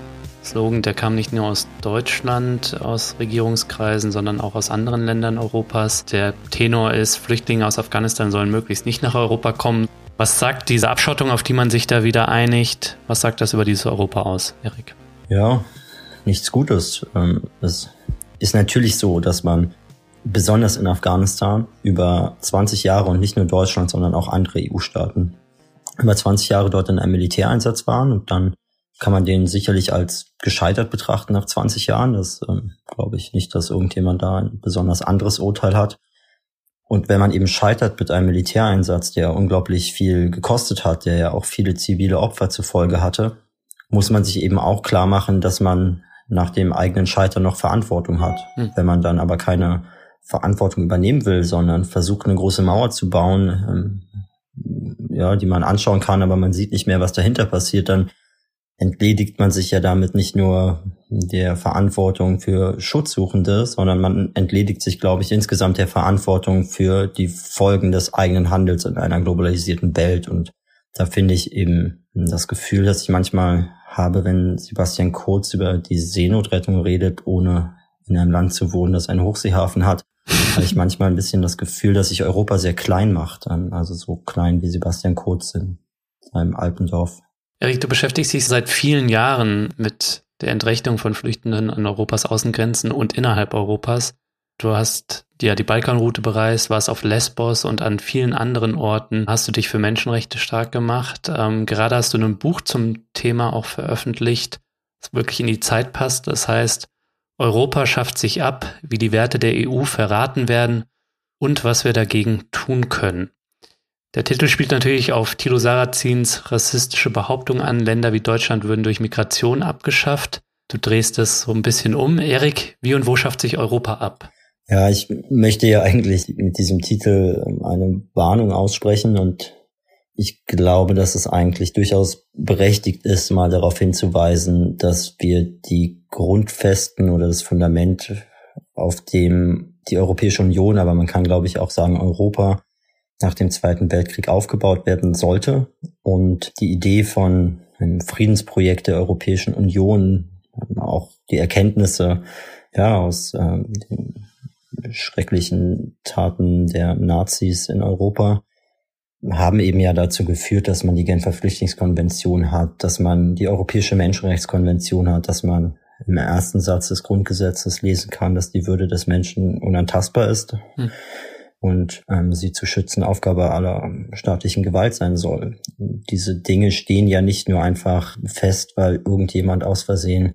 Slogan, der kam nicht nur aus Deutschland, aus Regierungskreisen, sondern auch aus anderen Ländern Europas. Der Tenor ist, Flüchtlinge aus Afghanistan sollen möglichst nicht nach Europa kommen. Was sagt diese Abschottung, auf die man sich da wieder einigt? Was sagt das über dieses Europa aus, Erik? Ja, nichts Gutes. Ähm, es ist natürlich so, dass man besonders in Afghanistan über 20 Jahre und nicht nur Deutschland, sondern auch andere EU-Staaten über 20 Jahre dort in einem Militäreinsatz waren und dann kann man den sicherlich als gescheitert betrachten nach 20 Jahren. Das ähm, glaube ich nicht, dass irgendjemand da ein besonders anderes Urteil hat. Und wenn man eben scheitert mit einem Militäreinsatz, der unglaublich viel gekostet hat, der ja auch viele zivile Opfer zur Folge hatte, muss man sich eben auch klar machen, dass man nach dem eigenen Scheitern noch Verantwortung hat. Hm. Wenn man dann aber keine Verantwortung übernehmen will, sondern versucht, eine große Mauer zu bauen, ähm, ja, die man anschauen kann, aber man sieht nicht mehr, was dahinter passiert, dann entledigt man sich ja damit nicht nur der Verantwortung für Schutzsuchende, sondern man entledigt sich, glaube ich, insgesamt der Verantwortung für die Folgen des eigenen Handels in einer globalisierten Welt. Und da finde ich eben das Gefühl, dass ich manchmal habe, wenn Sebastian Kurz über die Seenotrettung redet, ohne in einem Land zu wohnen, das einen Hochseehafen hat, habe ich manchmal ein bisschen das Gefühl, dass sich Europa sehr klein macht. Also so klein wie Sebastian Kurz in seinem Alpendorf. Erik, du beschäftigst dich seit vielen Jahren mit der Entrechtung von Flüchtenden an Europas Außengrenzen und innerhalb Europas. Du hast ja die Balkanroute bereist, warst auf Lesbos und an vielen anderen Orten hast du dich für Menschenrechte stark gemacht. Ähm, gerade hast du ein Buch zum Thema auch veröffentlicht, das wirklich in die Zeit passt. Das heißt, Europa schafft sich ab, wie die Werte der EU verraten werden und was wir dagegen tun können. Der Titel spielt natürlich auf Thilo Sarrazins rassistische Behauptung an, Länder wie Deutschland würden durch Migration abgeschafft. Du drehst es so ein bisschen um. Erik, wie und wo schafft sich Europa ab? Ja, ich möchte ja eigentlich mit diesem Titel ähm, eine Warnung aussprechen und ich glaube, dass es eigentlich durchaus berechtigt ist, mal darauf hinzuweisen, dass wir die Grundfesten oder das Fundament, auf dem die Europäische Union, aber man kann, glaube ich, auch sagen Europa nach dem Zweiten Weltkrieg aufgebaut werden sollte. Und die Idee von einem Friedensprojekt der Europäischen Union, auch die Erkenntnisse ja, aus äh, den schrecklichen Taten der Nazis in Europa, haben eben ja dazu geführt, dass man die Genfer Flüchtlingskonvention hat, dass man die Europäische Menschenrechtskonvention hat, dass man im ersten Satz des Grundgesetzes lesen kann, dass die Würde des Menschen unantastbar ist hm. Und ähm, sie zu schützen Aufgabe aller staatlichen Gewalt sein soll. Diese Dinge stehen ja nicht nur einfach fest, weil irgendjemand aus Versehen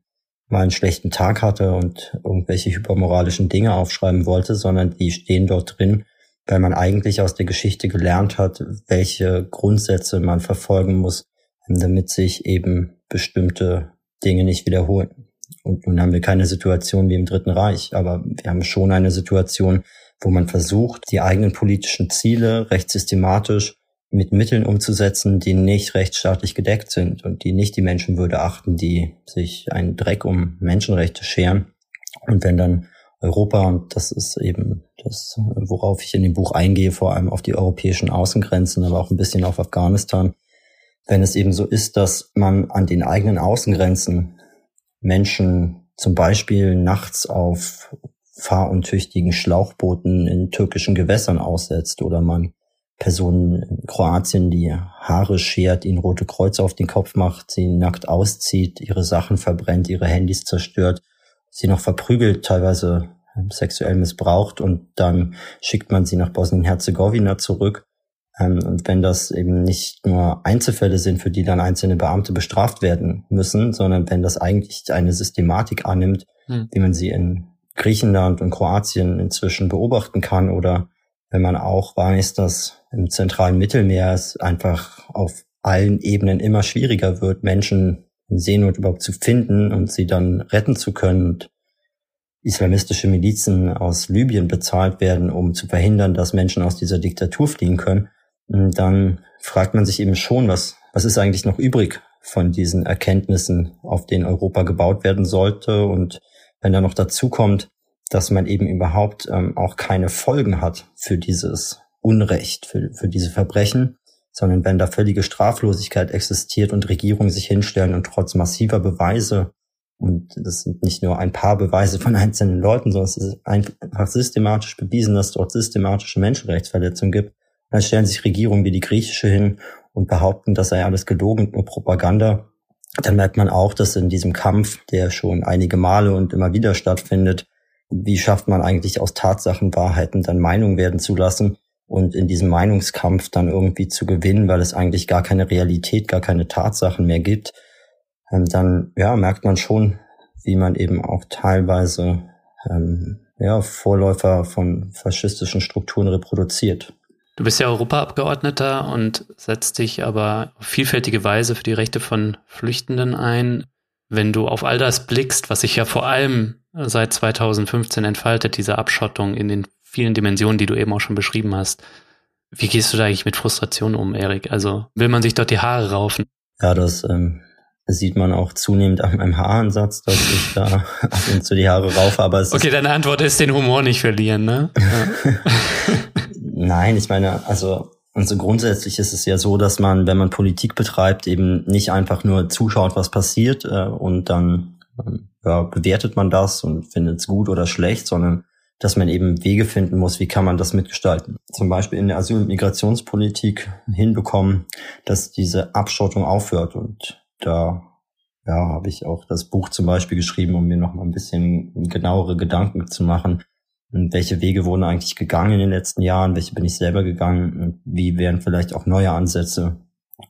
mal einen schlechten Tag hatte und irgendwelche hypermoralischen Dinge aufschreiben wollte, sondern die stehen dort drin, weil man eigentlich aus der Geschichte gelernt hat, welche Grundsätze man verfolgen muss, damit sich eben bestimmte Dinge nicht wiederholen. Und nun haben wir keine Situation wie im Dritten Reich, aber wir haben schon eine Situation, wo man versucht, die eigenen politischen Ziele recht systematisch mit Mitteln umzusetzen, die nicht rechtsstaatlich gedeckt sind und die nicht die Menschenwürde achten, die sich einen Dreck um Menschenrechte scheren. Und wenn dann Europa, und das ist eben das, worauf ich in dem Buch eingehe, vor allem auf die europäischen Außengrenzen, aber auch ein bisschen auf Afghanistan. Wenn es eben so ist, dass man an den eigenen Außengrenzen Menschen zum Beispiel nachts auf fahruntüchtigen Schlauchbooten in türkischen Gewässern aussetzt oder man Personen in Kroatien die Haare schert, ihnen rote Kreuze auf den Kopf macht, sie nackt auszieht, ihre Sachen verbrennt, ihre Handys zerstört sie noch verprügelt, teilweise ähm, sexuell missbraucht und dann schickt man sie nach Bosnien-Herzegowina zurück. Ähm, und wenn das eben nicht nur Einzelfälle sind, für die dann einzelne Beamte bestraft werden müssen, sondern wenn das eigentlich eine Systematik annimmt, hm. wie man sie in Griechenland und Kroatien inzwischen beobachten kann oder wenn man auch weiß, dass im zentralen Mittelmeer es einfach auf allen Ebenen immer schwieriger wird, Menschen Seenot überhaupt zu finden und sie dann retten zu können und islamistische Milizen aus Libyen bezahlt werden, um zu verhindern, dass Menschen aus dieser Diktatur fliehen können, dann fragt man sich eben schon, was, was ist eigentlich noch übrig von diesen Erkenntnissen, auf denen Europa gebaut werden sollte. Und wenn da noch dazu kommt, dass man eben überhaupt ähm, auch keine Folgen hat für dieses Unrecht, für, für diese Verbrechen, sondern wenn da völlige Straflosigkeit existiert und Regierungen sich hinstellen und trotz massiver Beweise, und das sind nicht nur ein paar Beweise von einzelnen Leuten, sondern es ist einfach systematisch bewiesen, dass es dort systematische Menschenrechtsverletzungen gibt, dann stellen sich Regierungen wie die griechische hin und behaupten, das sei alles gelogen und nur Propaganda. Dann merkt man auch, dass in diesem Kampf, der schon einige Male und immer wieder stattfindet, wie schafft man eigentlich aus Tatsachen Wahrheiten dann Meinung werden zu lassen, und in diesem Meinungskampf dann irgendwie zu gewinnen, weil es eigentlich gar keine Realität, gar keine Tatsachen mehr gibt, ähm, dann ja, merkt man schon, wie man eben auch teilweise ähm, ja, Vorläufer von faschistischen Strukturen reproduziert. Du bist ja Europaabgeordneter und setzt dich aber auf vielfältige Weise für die Rechte von Flüchtenden ein. Wenn du auf all das blickst, was sich ja vor allem seit 2015 entfaltet, diese Abschottung in den vielen Dimensionen, die du eben auch schon beschrieben hast. Wie gehst du da eigentlich mit Frustration um, Erik? Also will man sich dort die Haare raufen? Ja, das ähm, sieht man auch zunehmend an meinem Haaransatz, dass ich da ab und zu die Haare raufe. Aber es okay, deine Antwort ist den Humor nicht verlieren, ne? Ja. Nein, ich meine, also also grundsätzlich ist es ja so, dass man, wenn man Politik betreibt, eben nicht einfach nur zuschaut, was passiert äh, und dann ähm, ja, bewertet man das und findet es gut oder schlecht, sondern dass man eben Wege finden muss, wie kann man das mitgestalten. Zum Beispiel in der Asyl- und Migrationspolitik hinbekommen, dass diese Abschottung aufhört. Und da ja, habe ich auch das Buch zum Beispiel geschrieben, um mir noch mal ein bisschen genauere Gedanken zu machen. Und welche Wege wurden eigentlich gegangen in den letzten Jahren? Welche bin ich selber gegangen? Wie wären vielleicht auch neue Ansätze,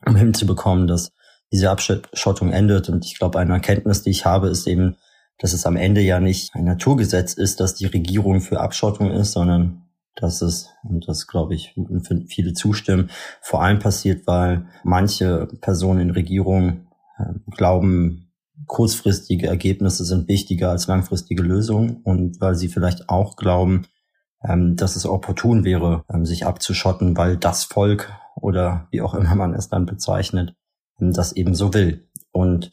um hinzubekommen, dass diese Abschottung endet? Und ich glaube, eine Erkenntnis, die ich habe, ist eben, dass es am Ende ja nicht ein Naturgesetz ist, dass die Regierung für Abschottung ist, sondern dass es, und das glaube ich, viele zustimmen, vor allem passiert, weil manche Personen in Regierungen glauben, kurzfristige Ergebnisse sind wichtiger als langfristige Lösungen und weil sie vielleicht auch glauben, ähm, dass es opportun wäre, ähm, sich abzuschotten, weil das Volk oder wie auch immer man es dann bezeichnet, das eben so will. Und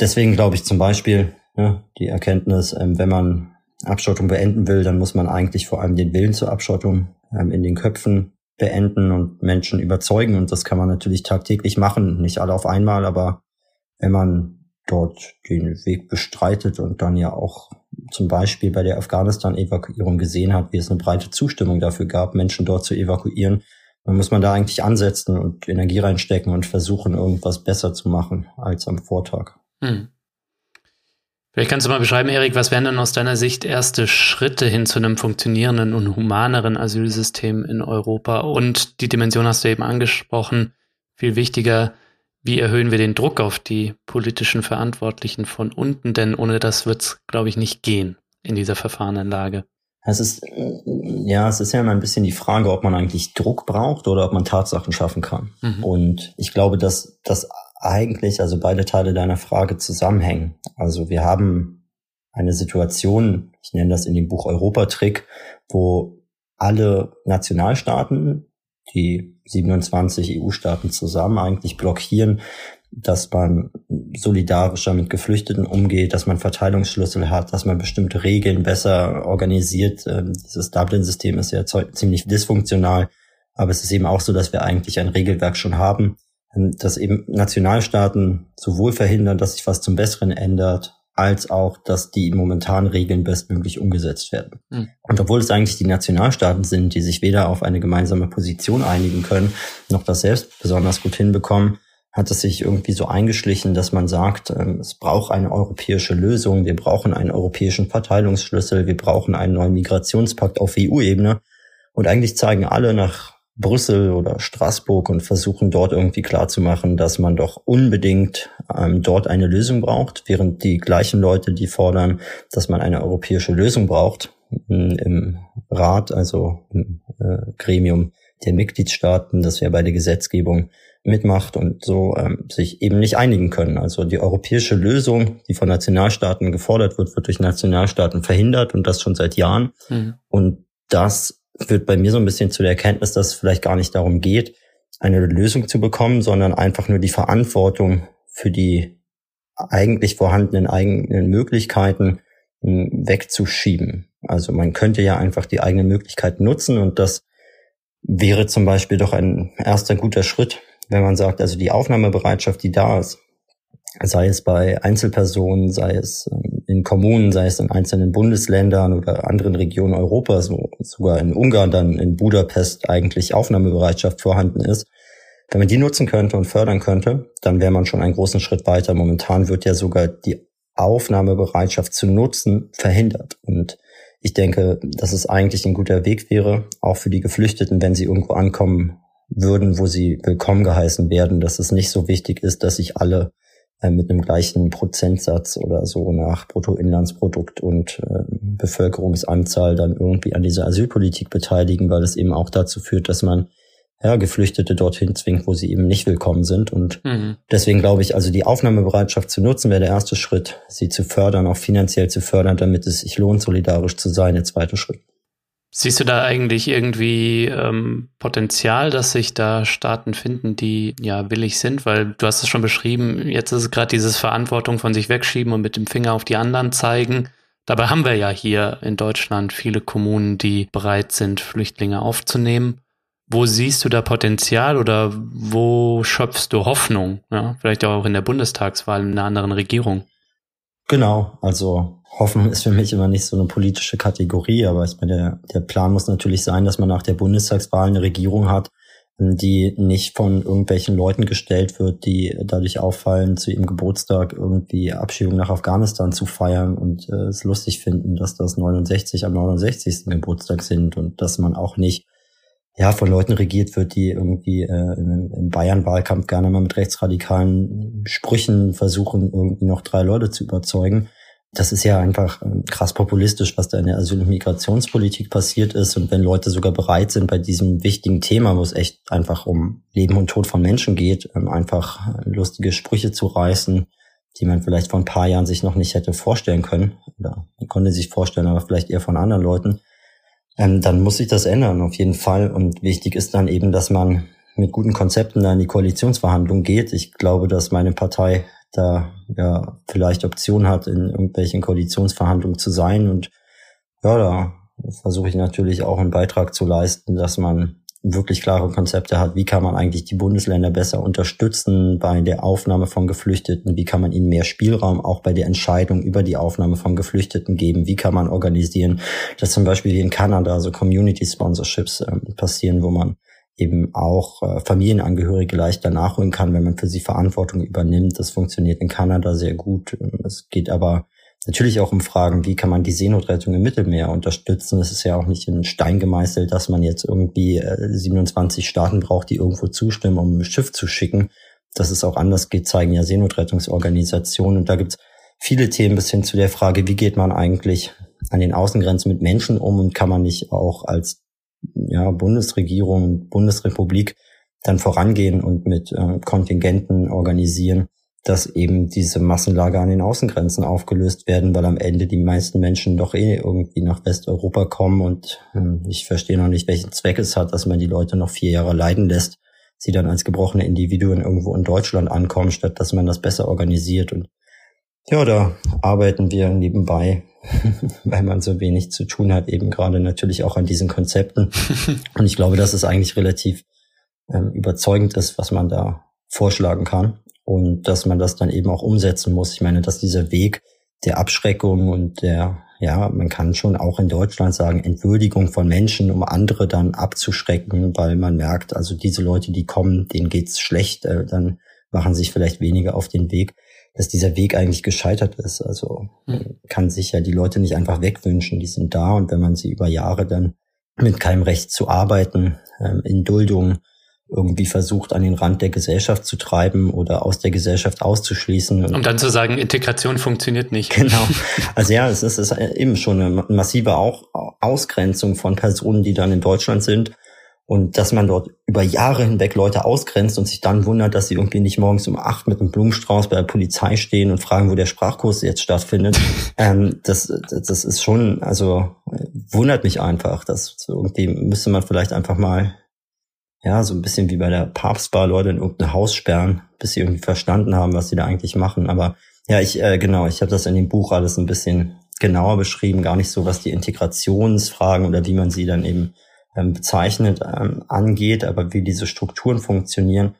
deswegen glaube ich zum Beispiel ja, die Erkenntnis, ähm, wenn man Abschottung beenden will, dann muss man eigentlich vor allem den Willen zur Abschottung ähm, in den Köpfen beenden und Menschen überzeugen. Und das kann man natürlich tagtäglich machen. Nicht alle auf einmal, aber wenn man dort den Weg bestreitet und dann ja auch zum Beispiel bei der Afghanistan-Evakuierung gesehen hat, wie es eine breite Zustimmung dafür gab, Menschen dort zu evakuieren, dann muss man da eigentlich ansetzen und Energie reinstecken und versuchen, irgendwas besser zu machen als am Vortag. Hm. Vielleicht kannst du mal beschreiben, Erik, was wären denn aus deiner Sicht erste Schritte hin zu einem funktionierenden und humaneren Asylsystem in Europa? Und die Dimension hast du eben angesprochen, viel wichtiger, wie erhöhen wir den Druck auf die politischen Verantwortlichen von unten? Denn ohne das wird es, glaube ich, nicht gehen in dieser Verfahrenenlage. Es ist, ja, es ist ja immer ein bisschen die Frage, ob man eigentlich Druck braucht oder ob man Tatsachen schaffen kann. Mhm. Und ich glaube, dass das eigentlich, also beide Teile deiner Frage zusammenhängen. Also wir haben eine Situation, ich nenne das in dem Buch Europatrick, wo alle Nationalstaaten die 27 EU-Staaten zusammen eigentlich blockieren, dass man solidarischer mit Geflüchteten umgeht, dass man Verteilungsschlüssel hat, dass man bestimmte Regeln besser organisiert. Ähm, dieses Dublin-System ist ja ziemlich dysfunktional, aber es ist eben auch so, dass wir eigentlich ein Regelwerk schon haben, ähm, dass eben Nationalstaaten sowohl verhindern, dass sich was zum Besseren ändert, als auch, dass die momentanen Regeln bestmöglich umgesetzt werden. Mhm. Und obwohl es eigentlich die Nationalstaaten sind, die sich weder auf eine gemeinsame Position einigen können, noch das selbst besonders gut hinbekommen, hat es sich irgendwie so eingeschlichen, dass man sagt, ähm, es braucht eine europäische Lösung, wir brauchen einen europäischen Verteilungsschlüssel, wir brauchen einen neuen Migrationspakt auf EU-Ebene. Und eigentlich zeigen alle nach Brüssel oder Straßburg und versuchen dort irgendwie klarzumachen, dass man doch unbedingt ähm, dort eine Lösung braucht, während die gleichen Leute, die fordern, dass man eine europäische Lösung braucht, im Rat, also im äh, Gremium der Mitgliedstaaten, das ja bei der Gesetzgebung mitmacht und so ähm, sich eben nicht einigen können. Also die europäische Lösung, die von Nationalstaaten gefordert wird, wird durch Nationalstaaten verhindert und das schon seit Jahren. Mhm. Und das führt bei mir so ein bisschen zu der Erkenntnis, dass es vielleicht gar nicht darum geht, eine Lösung zu bekommen, sondern einfach nur die Verantwortung für die eigentlich vorhandenen eigenen Möglichkeiten hm, wegzuschieben. Also man könnte ja einfach die eigenen Möglichkeiten nutzen und das wäre zum Beispiel doch ein erster guter Schritt, wenn man sagt, also die Aufnahmebereitschaft, die da ist, sei es bei Einzelpersonen, sei es ähm, in Kommunen, sei es in einzelnen Bundesländern oder anderen Regionen Europas, wo sogar in Ungarn dann in Budapest eigentlich Aufnahmebereitschaft vorhanden ist. Wenn man die nutzen könnte und fördern könnte, dann wäre man schon einen großen Schritt weiter. Momentan wird ja sogar die Aufnahmebereitschaft zu nutzen verhindert. Und ich denke, dass es eigentlich ein guter Weg wäre, auch für die Geflüchteten, wenn sie irgendwo ankommen würden, wo sie willkommen geheißen werden, dass es nicht so wichtig ist, dass sich alle äh, mit einem gleichen Prozentsatz oder so nach Bruttoinlandsprodukt und äh, Bevölkerungsanzahl dann irgendwie an dieser Asylpolitik beteiligen, weil es eben auch dazu führt, dass man ja, Geflüchtete dorthin zwingt, wo sie eben nicht willkommen sind. Und mhm. deswegen glaube ich, also die Aufnahmebereitschaft zu nutzen, wäre der erste Schritt, sie zu fördern, auch finanziell zu fördern, damit es sich lohnt, solidarisch zu sein, der zweite Schritt. Siehst du da eigentlich irgendwie ähm, Potenzial, dass sich da Staaten finden, die ja willig sind? Weil du hast es schon beschrieben, jetzt ist es gerade dieses Verantwortung von sich wegschieben und mit dem Finger auf die anderen zeigen. Dabei haben wir ja hier in Deutschland viele Kommunen, die bereit sind, Flüchtlinge aufzunehmen. Wo siehst du da Potenzial oder wo schöpfst du Hoffnung? Ja, vielleicht auch in der Bundestagswahl in einer anderen Regierung. Genau, also Hoffnung ist für mich immer nicht so eine politische Kategorie, aber ich meine, der, der Plan muss natürlich sein, dass man nach der Bundestagswahl eine Regierung hat, die nicht von irgendwelchen Leuten gestellt wird, die dadurch auffallen, zu ihrem Geburtstag irgendwie Abschiebung nach Afghanistan zu feiern und äh, es lustig finden, dass das 69 am 69. Geburtstag sind und dass man auch nicht ja, von Leuten regiert wird, die irgendwie äh, im, im Bayern-Wahlkampf gerne mal mit rechtsradikalen Sprüchen versuchen, irgendwie noch drei Leute zu überzeugen. Das ist ja einfach ähm, krass populistisch, was da in der Asyl- und Migrationspolitik passiert ist. Und wenn Leute sogar bereit sind, bei diesem wichtigen Thema, wo es echt einfach um Leben und Tod von Menschen geht, ähm, einfach lustige Sprüche zu reißen, die man vielleicht vor ein paar Jahren sich noch nicht hätte vorstellen können, oder man konnte sich vorstellen, aber vielleicht eher von anderen Leuten, ähm, dann muss sich das ändern, auf jeden Fall. Und wichtig ist dann eben, dass man mit guten Konzepten da in die Koalitionsverhandlung geht. Ich glaube, dass meine Partei da ja vielleicht Option hat, in irgendwelchen Koalitionsverhandlungen zu sein. Und ja, da versuche ich natürlich auch einen Beitrag zu leisten, dass man wirklich klare Konzepte hat, wie kann man eigentlich die Bundesländer besser unterstützen bei der Aufnahme von Geflüchteten, wie kann man ihnen mehr Spielraum auch bei der Entscheidung über die Aufnahme von Geflüchteten geben, wie kann man organisieren, dass zum Beispiel wie in Kanada so Community Sponsorships äh, passieren, wo man eben auch äh, Familienangehörige leichter nachholen kann, wenn man für sie Verantwortung übernimmt. Das funktioniert in Kanada sehr gut. Es geht aber natürlich auch um Fragen, wie kann man die Seenotrettung im Mittelmeer unterstützen. Es ist ja auch nicht in Stein gemeißelt, dass man jetzt irgendwie äh, 27 Staaten braucht, die irgendwo zustimmen, um ein Schiff zu schicken. Dass es auch anders geht, zeigen ja Seenotrettungsorganisationen. Und da gibt es viele Themen bis hin zu der Frage, wie geht man eigentlich an den Außengrenzen mit Menschen um und kann man nicht auch als ja, Bundesregierung, Bundesrepublik dann vorangehen und mit äh, Kontingenten organisieren, dass eben diese Massenlager an den Außengrenzen aufgelöst werden, weil am Ende die meisten Menschen doch eh irgendwie nach Westeuropa kommen und äh, ich verstehe noch nicht, welchen Zweck es hat, dass man die Leute noch vier Jahre leiden lässt, sie dann als gebrochene Individuen irgendwo in Deutschland ankommen, statt dass man das besser organisiert und ja, da arbeiten wir nebenbei weil man so wenig zu tun hat, eben gerade natürlich auch an diesen Konzepten. Und ich glaube, dass es eigentlich relativ ähm, überzeugend ist, was man da vorschlagen kann und dass man das dann eben auch umsetzen muss. Ich meine, dass dieser Weg der Abschreckung und der, ja, man kann schon auch in Deutschland sagen, Entwürdigung von Menschen, um andere dann abzuschrecken, weil man merkt, also diese Leute, die kommen, denen geht's schlecht, äh, dann machen sich vielleicht weniger auf den Weg dass dieser Weg eigentlich gescheitert ist. Also man kann sich ja die Leute nicht einfach wegwünschen, die sind da und wenn man sie über Jahre dann mit keinem Recht zu arbeiten, ähm, in Duldung irgendwie versucht, an den Rand der Gesellschaft zu treiben oder aus der Gesellschaft auszuschließen. Um dann zu sagen, Integration funktioniert nicht. Genau. Also ja, es ist, es ist eben schon eine massive auch Ausgrenzung von Personen, die dann in Deutschland sind und dass man dort über Jahre hinweg Leute ausgrenzt und sich dann wundert, dass sie irgendwie nicht morgens um acht mit einem Blumenstrauß bei der Polizei stehen und fragen, wo der Sprachkurs jetzt stattfindet. ähm, das, das ist schon, also wundert mich einfach. dass irgendwie müsste man vielleicht einfach mal, ja, so ein bisschen wie bei der Papstbar Leute in irgendein Haus sperren, bis sie irgendwie verstanden haben, was sie da eigentlich machen. Aber ja, ich, äh, genau, ich habe das in dem Buch alles ein bisschen genauer beschrieben, gar nicht so, was die Integrationsfragen oder wie man sie dann eben ähm, bezeichnet ähm, angeht, aber wie diese Strukturen funktionieren,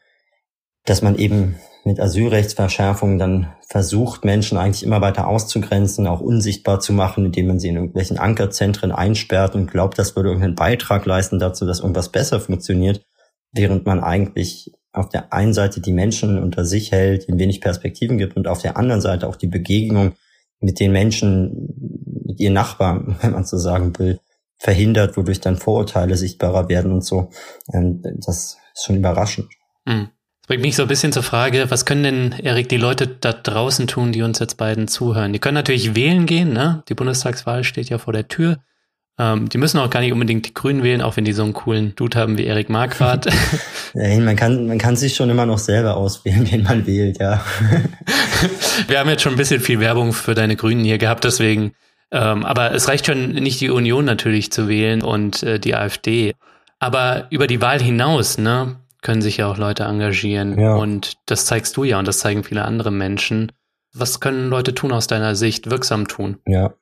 dass man eben mit Asylrechtsverschärfungen dann versucht, Menschen eigentlich immer weiter auszugrenzen, auch unsichtbar zu machen, indem man sie in irgendwelchen Ankerzentren einsperrt und glaubt, das würde irgendeinen Beitrag leisten dazu, dass irgendwas besser funktioniert, während man eigentlich auf der einen Seite die Menschen unter sich hält, ihnen wenig Perspektiven gibt und auf der anderen Seite auch die Begegnung mit den Menschen, mit ihren Nachbarn, wenn man so sagen will, verhindert, wodurch dann Vorurteile sichtbarer werden und so. Ähm, das ist schon überraschend. Mhm. Das bringt mich so ein bisschen zur Frage, was können denn, Erik, die Leute da draußen tun, die uns jetzt beiden zuhören? Die können natürlich wählen gehen, ne? Die Bundestagswahl steht ja vor der Tür. Ähm, die müssen auch gar nicht unbedingt die Grünen wählen, auch wenn die so einen coolen Dude haben wie Erik Marquardt. ja, man kann, man kann sich schon immer noch selber auswählen, wen man wählt, ja. Wir haben jetzt schon ein bisschen viel Werbung für deine Grünen hier gehabt, deswegen ähm, aber es reicht schon nicht die Union natürlich zu wählen und äh, die AfD. Aber über die Wahl hinaus, ne, können sich ja auch Leute engagieren. Ja. Und das zeigst du ja und das zeigen viele andere Menschen. Was können Leute tun aus deiner Sicht, wirksam tun? Ja,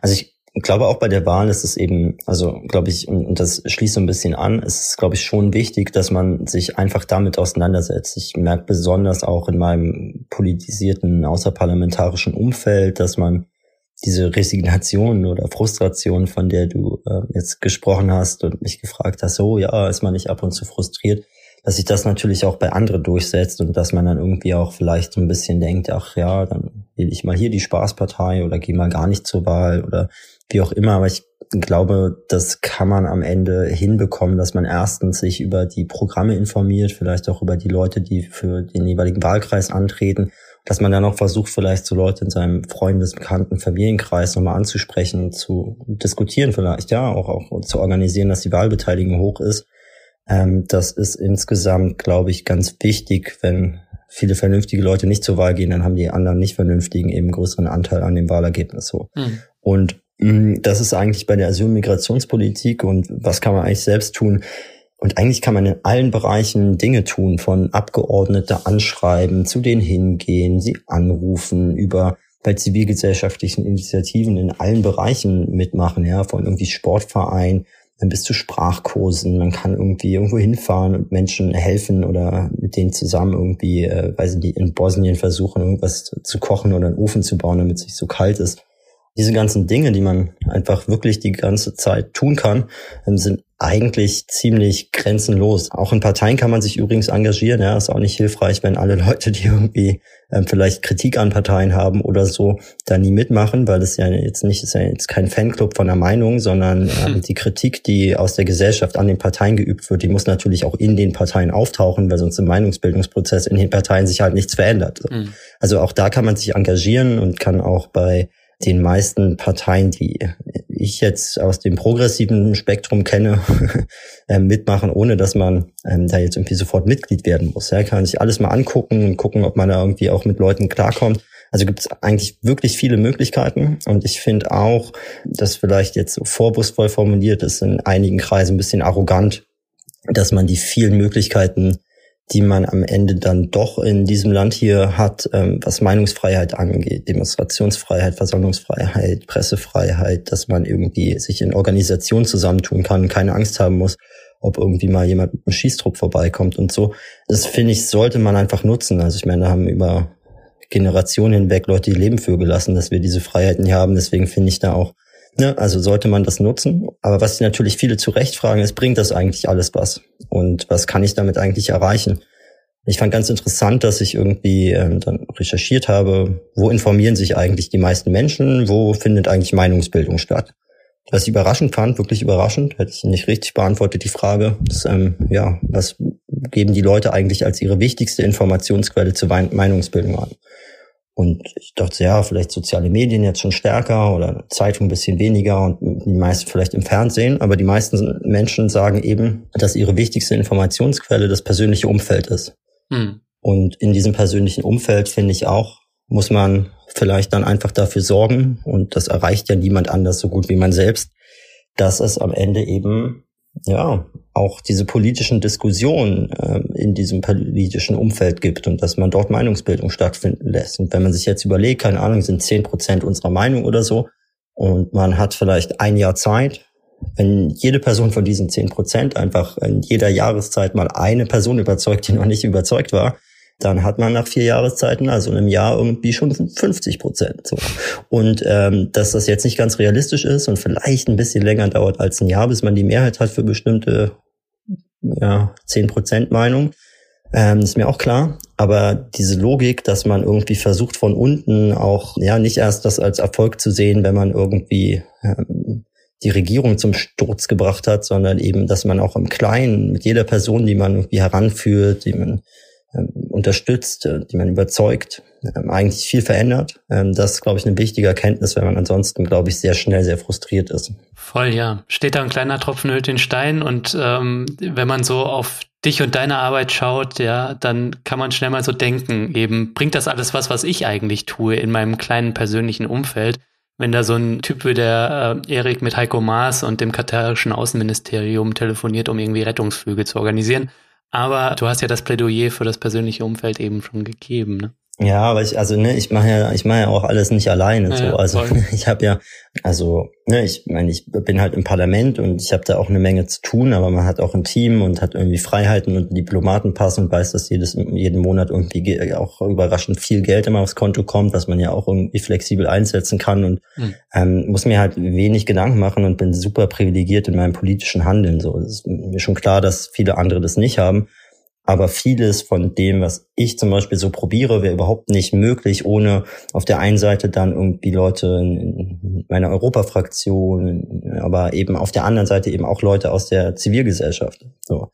also ich glaube auch bei der Wahl ist es eben, also glaube ich, und das schließt so ein bisschen an, ist es, glaube ich, schon wichtig, dass man sich einfach damit auseinandersetzt. Ich merke besonders auch in meinem politisierten außerparlamentarischen Umfeld, dass man diese Resignation oder Frustration, von der du äh, jetzt gesprochen hast und mich gefragt hast, so ja, ist man nicht ab und zu frustriert, dass sich das natürlich auch bei anderen durchsetzt und dass man dann irgendwie auch vielleicht so ein bisschen denkt, ach ja, dann wähle ich mal hier die Spaßpartei oder gehe mal gar nicht zur Wahl oder wie auch immer. Aber ich glaube, das kann man am Ende hinbekommen, dass man erstens sich über die Programme informiert, vielleicht auch über die Leute, die für den jeweiligen Wahlkreis antreten dass man dann auch versucht, vielleicht so Leute in seinem Freundes-, Bekannten-, Familienkreis nochmal anzusprechen, zu diskutieren vielleicht, ja, auch, auch zu organisieren, dass die Wahlbeteiligung hoch ist. Ähm, das ist insgesamt, glaube ich, ganz wichtig, wenn viele vernünftige Leute nicht zur Wahl gehen, dann haben die anderen nicht vernünftigen eben größeren Anteil an dem Wahlergebnis so. Mhm. Und mh, mm, das ist eigentlich bei der Asyl- und Migrationspolitik und was kann man eigentlich selbst tun? Und eigentlich kann man in allen Bereichen Dinge tun, von Abgeordnete anschreiben, zu denen hingehen, sie anrufen, über bei zivilgesellschaftlichen Initiativen in allen Bereichen mitmachen, ja, von irgendwie Sportverein bis zu Sprachkursen. Man kann irgendwie irgendwo hinfahren und Menschen helfen oder mit denen zusammen irgendwie, äh, weiß ich nicht, in Bosnien versuchen, irgendwas zu kochen oder einen Ofen zu bauen, damit es nicht so kalt ist. Diese ganzen Dinge, die man einfach wirklich die ganze Zeit tun kann, ähm, sind eigentlich ziemlich grenzenlos. Auch in Parteien kann man sich übrigens engagieren. Ja, ist auch nicht hilfreich, wenn alle Leute, die irgendwie ähm, vielleicht Kritik an Parteien haben oder so, da nie mitmachen, weil es ja jetzt nicht, ist ja jetzt kein Fanclub von der Meinung, sondern ähm, die Kritik, die aus der Gesellschaft an den Parteien geübt wird, die muss natürlich auch in den Parteien auftauchen, weil sonst im Meinungsbildungsprozess in den Parteien sich halt nichts verändert. Mhm. Also auch da kann man sich engagieren und kann auch bei den meisten Parteien, die ich jetzt aus dem progressiven Spektrum kenne, äh, mitmachen, ohne dass man ähm, da jetzt irgendwie sofort Mitglied werden muss. Ja, kann sich alles mal angucken und gucken, ob man da irgendwie auch mit Leuten klarkommt. Also gibt es eigentlich wirklich viele Möglichkeiten. Und ich finde auch, dass vielleicht jetzt so vorwurfsvoll formuliert ist, in einigen Kreisen ein bisschen arrogant, dass man die vielen Möglichkeiten die man am Ende dann doch in diesem Land hier hat, ähm, was Meinungsfreiheit angeht, Demonstrationsfreiheit, Versammlungsfreiheit, Pressefreiheit, dass man irgendwie sich in Organisationen zusammentun kann, keine Angst haben muss, ob irgendwie mal jemand mit einem Schießtrupp vorbeikommt und so. Das finde ich, sollte man einfach nutzen. Also ich meine, da haben über Generationen hinweg Leute die Leben für gelassen, dass wir diese Freiheiten hier haben. Deswegen finde ich da auch Ne? Also sollte man das nutzen. Aber was natürlich viele zu Recht fragen, ist, bringt das eigentlich alles was? Und was kann ich damit eigentlich erreichen? Ich fand ganz interessant, dass ich irgendwie ähm, dann recherchiert habe, wo informieren sich eigentlich die meisten Menschen, wo findet eigentlich Meinungsbildung statt. Was ich überraschend fand, wirklich überraschend, hätte ich nicht richtig beantwortet, die Frage, ist, ähm, ja, was geben die Leute eigentlich als ihre wichtigste Informationsquelle zur Meinungsbildung an? Und ich dachte, ja, vielleicht soziale Medien jetzt schon stärker oder Zeitung ein bisschen weniger und die meisten vielleicht im Fernsehen. Aber die meisten Menschen sagen eben, dass ihre wichtigste Informationsquelle das persönliche Umfeld ist. Hm. Und in diesem persönlichen Umfeld, finde ich auch, muss man vielleicht dann einfach dafür sorgen, und das erreicht ja niemand anders so gut wie man selbst, dass es am Ende eben ja, auch diese politischen Diskussionen äh, in diesem politischen Umfeld gibt und dass man dort Meinungsbildung stattfinden lässt. Und wenn man sich jetzt überlegt, keine Ahnung, sind zehn Prozent unserer Meinung oder so, und man hat vielleicht ein Jahr Zeit, wenn jede Person von diesen zehn Prozent einfach in jeder Jahreszeit mal eine Person überzeugt, die noch nicht überzeugt war, dann hat man nach vier Jahreszeiten, also in einem Jahr irgendwie schon 50 Prozent. So. Und ähm, dass das jetzt nicht ganz realistisch ist und vielleicht ein bisschen länger dauert als ein Jahr, bis man die Mehrheit hat für bestimmte ja, 10 Prozent Meinung, ähm, ist mir auch klar. Aber diese Logik, dass man irgendwie versucht von unten auch, ja, nicht erst das als Erfolg zu sehen, wenn man irgendwie ähm, die Regierung zum Sturz gebracht hat, sondern eben, dass man auch im Kleinen mit jeder Person, die man irgendwie heranführt, die man unterstützt, äh, die man überzeugt, ähm, eigentlich viel verändert. Ähm, das ist, glaube ich, eine wichtige Erkenntnis, wenn man ansonsten, glaube ich, sehr schnell sehr frustriert ist. Voll, ja. Steht da ein kleiner Tropfen Öl den Stein und ähm, wenn man so auf dich und deine Arbeit schaut, ja, dann kann man schnell mal so denken, eben bringt das alles was, was ich eigentlich tue in meinem kleinen persönlichen Umfeld. Wenn da so ein Typ wie der äh, Erik mit Heiko Maas und dem katarischen Außenministerium telefoniert, um irgendwie Rettungsflüge zu organisieren, aber du hast ja das Plädoyer für das persönliche Umfeld eben schon gegeben, ne? Ja, aber ich, also ne, ich mache ja, ich mache ja auch alles nicht alleine. Ja, so. Also voll. ich habe ja, also ne, ich meine, ich bin halt im Parlament und ich habe da auch eine Menge zu tun, aber man hat auch ein Team und hat irgendwie Freiheiten und Diplomatenpass und weiß, dass jedes jeden Monat irgendwie auch überraschend viel Geld immer aufs Konto kommt, was man ja auch irgendwie flexibel einsetzen kann und mhm. ähm, muss mir halt wenig Gedanken machen und bin super privilegiert in meinem politischen Handeln. So, es ist mir schon klar, dass viele andere das nicht haben. Aber vieles von dem, was ich zum Beispiel so probiere, wäre überhaupt nicht möglich, ohne auf der einen Seite dann irgendwie Leute in meiner Europafraktion, aber eben auf der anderen Seite eben auch Leute aus der Zivilgesellschaft. So.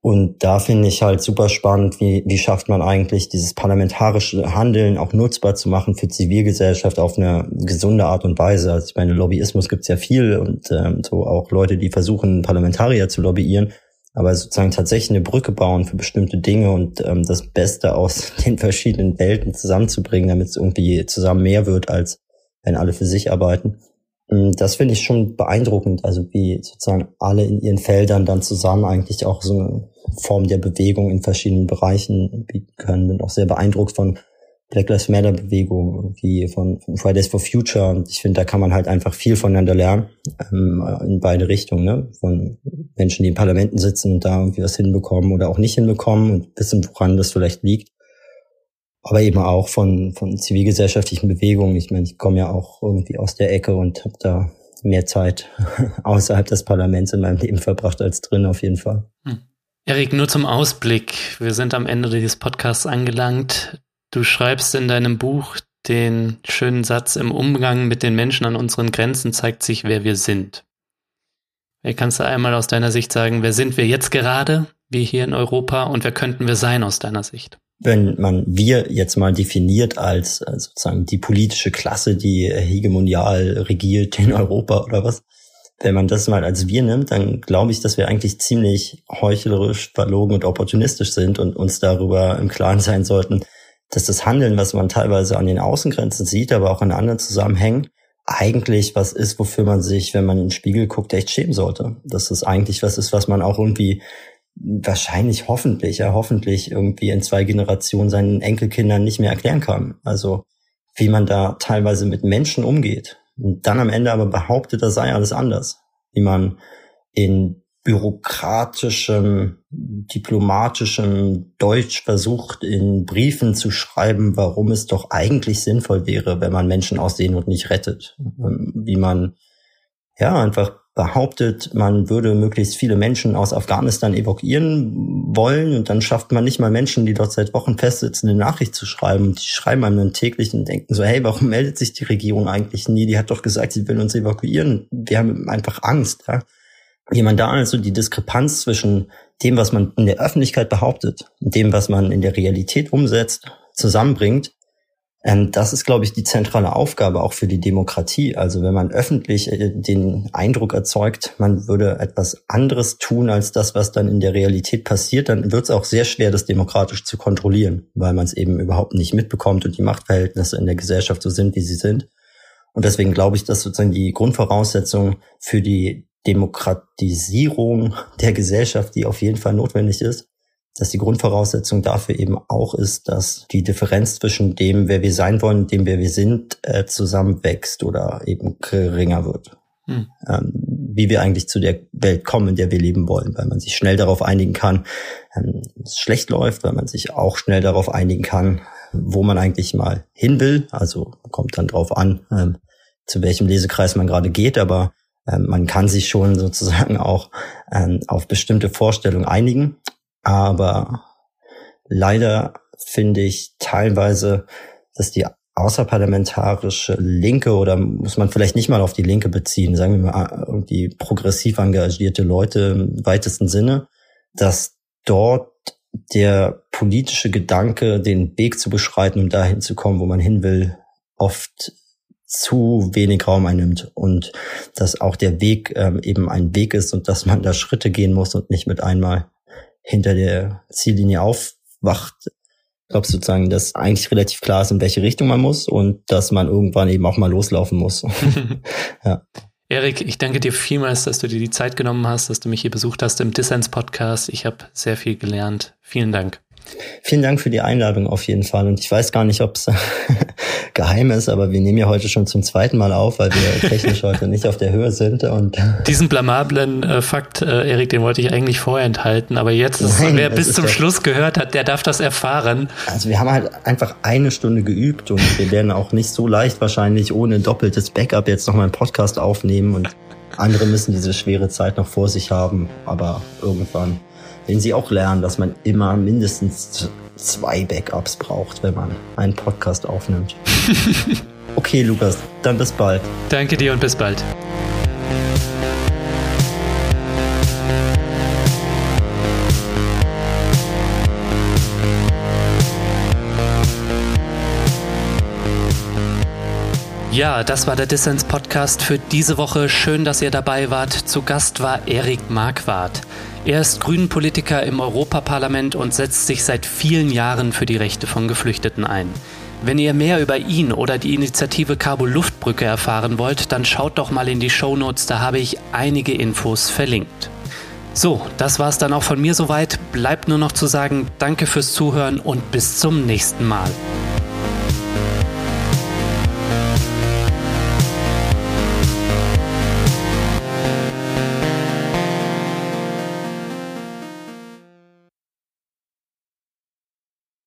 Und da finde ich halt super spannend, wie, wie schafft man eigentlich dieses parlamentarische Handeln auch nutzbar zu machen für Zivilgesellschaft auf eine gesunde Art und Weise. Also ich meine, Lobbyismus gibt's ja viel und ähm, so auch Leute, die versuchen, Parlamentarier zu lobbyieren aber sozusagen tatsächlich eine Brücke bauen für bestimmte Dinge und ähm, das Beste aus den verschiedenen Welten zusammenzubringen, damit es irgendwie zusammen mehr wird, als wenn alle für sich arbeiten. Mm, das finde ich schon beeindruckend, also wie sozusagen alle in ihren Feldern dann zusammen eigentlich auch so eine Form der Bewegung in verschiedenen Bereichen bieten können. Bin auch sehr beeindruckt von Black Lives Matter Bewegung, wie von, Fridays for Future. Und ich finde, da kann man halt einfach viel voneinander lernen, ähm, in beide Richtungen, ne? Von Menschen, die in Parlamenten sitzen und da irgendwie was hinbekommen oder auch nicht hinbekommen und wissen, woran das vielleicht liegt. Aber eben auch von, von zivilgesellschaftlichen Bewegungen. Ich meine, ich komme ja auch irgendwie aus der Ecke und habe da mehr Zeit außerhalb des Parlaments in meinem Leben verbracht als drin, auf jeden Fall. Hm. Erik, nur zum Ausblick. Wir sind am Ende dieses Podcasts angelangt. Du schreibst in deinem Buch den schönen Satz, im Umgang mit den Menschen an unseren Grenzen zeigt sich, wer wir sind. Kannst du einmal aus deiner Sicht sagen, wer sind wir jetzt gerade, wie hier in Europa, und wer könnten wir sein aus deiner Sicht? Wenn man wir jetzt mal definiert als, als sozusagen die politische Klasse, die hegemonial regiert in Europa oder was, wenn man das mal als wir nimmt, dann glaube ich, dass wir eigentlich ziemlich heuchlerisch, verlogen und opportunistisch sind und uns darüber im Klaren sein sollten, dass das Handeln, was man teilweise an den Außengrenzen sieht, aber auch in anderen Zusammenhängen, eigentlich was ist, wofür man sich, wenn man in den Spiegel guckt, echt schämen sollte. Dass das eigentlich was ist, was man auch irgendwie wahrscheinlich hoffentlich, ja hoffentlich irgendwie in zwei Generationen seinen Enkelkindern nicht mehr erklären kann. Also wie man da teilweise mit Menschen umgeht. Und dann am Ende aber behauptet, das sei alles anders. Wie man in bürokratischem, diplomatischem Deutsch versucht, in Briefen zu schreiben, warum es doch eigentlich sinnvoll wäre, wenn man Menschen aus Seenot nicht rettet. Ähm, wie man ja einfach behauptet, man würde möglichst viele Menschen aus Afghanistan evakuieren wollen und dann schafft man nicht mal Menschen, die dort seit Wochen festsitzen, eine Nachricht zu schreiben. Die schreiben einem dann täglich und denken so, hey, warum meldet sich die Regierung eigentlich nie? Die hat doch gesagt, sie will uns evakuieren. Wir haben einfach Angst. Ja? Wie man da also die Diskrepanz zwischen dem, was man in der Öffentlichkeit behauptet und dem, was man in der Realität umsetzt, zusammenbringt, ähm, das ist, glaube ich, die zentrale Aufgabe auch für die Demokratie. Also wenn man öffentlich äh, den Eindruck erzeugt, man würde etwas anderes tun als das, was dann in der Realität passiert, dann wird es auch sehr schwer, das demokratisch zu kontrollieren, weil man es eben überhaupt nicht mitbekommt und die Machtverhältnisse in der Gesellschaft so sind, wie sie sind. Und deswegen glaube ich, dass sozusagen die Grundvoraussetzung für die Demokratisierung der Gesellschaft, die auf jeden Fall notwendig ist, dass die Grundvoraussetzung dafür eben auch ist, dass die Differenz zwischen dem, wer wir sein wollen und dem, wer wir sind, äh, zusammenwächst oder eben geringer wird. Hm. Ähm, wie wir eigentlich zu der Welt kommen, in der wir leben wollen, weil man sich schnell darauf einigen kann, ähm, es schlecht läuft, weil man sich auch schnell darauf einigen kann, wo man eigentlich mal hin will. Also kommt dann drauf an, ähm, zu welchem Lesekreis man gerade geht, aber ähm, man kann sich schon sozusagen auch ähm, auf bestimmte Vorstellungen einigen, aber leider finde ich teilweise, dass die außerparlamentarische Linke oder muss man vielleicht nicht mal auf die Linke beziehen, sagen wir mal irgendwie progressiv engagierte Leute im weitesten Sinne, dass dort der politische Gedanke, den Weg zu beschreiten, um dahin zu kommen, wo man hin will, oft zu wenig Raum einnimmt und dass auch der Weg ähm, eben ein Weg ist und dass man da Schritte gehen muss und nicht mit einmal hinter der Ziellinie aufwacht. Ich glaube sozusagen, dass eigentlich relativ klar ist, in welche Richtung man muss und dass man irgendwann eben auch mal loslaufen muss. ja. Erik, ich danke dir vielmals, dass du dir die Zeit genommen hast, dass du mich hier besucht hast im Dissens Podcast. Ich habe sehr viel gelernt. Vielen Dank. Vielen Dank für die Einladung auf jeden Fall. Und ich weiß gar nicht, ob es geheim ist, aber wir nehmen ja heute schon zum zweiten Mal auf, weil wir technisch heute nicht auf der Höhe sind. Und Diesen blamablen äh, Fakt, äh, Erik, den wollte ich eigentlich vorher enthalten, aber jetzt, Nein, wer bis zum Schluss gehört hat, der darf das erfahren. Also wir haben halt einfach eine Stunde geübt und wir werden auch nicht so leicht wahrscheinlich ohne doppeltes Backup jetzt noch mal einen Podcast aufnehmen und andere müssen diese schwere Zeit noch vor sich haben, aber irgendwann wenn sie auch lernen, dass man immer mindestens zwei Backups braucht, wenn man einen Podcast aufnimmt. okay, Lukas, dann bis bald. Danke dir und bis bald. Ja, das war der Dissens Podcast für diese Woche. Schön, dass ihr dabei wart. Zu Gast war Erik Marquardt. Er ist Grünen-Politiker im Europaparlament und setzt sich seit vielen Jahren für die Rechte von Geflüchteten ein. Wenn ihr mehr über ihn oder die Initiative Cabo Luftbrücke erfahren wollt, dann schaut doch mal in die Shownotes, da habe ich einige Infos verlinkt. So, das war's dann auch von mir soweit. Bleibt nur noch zu sagen, danke fürs Zuhören und bis zum nächsten Mal.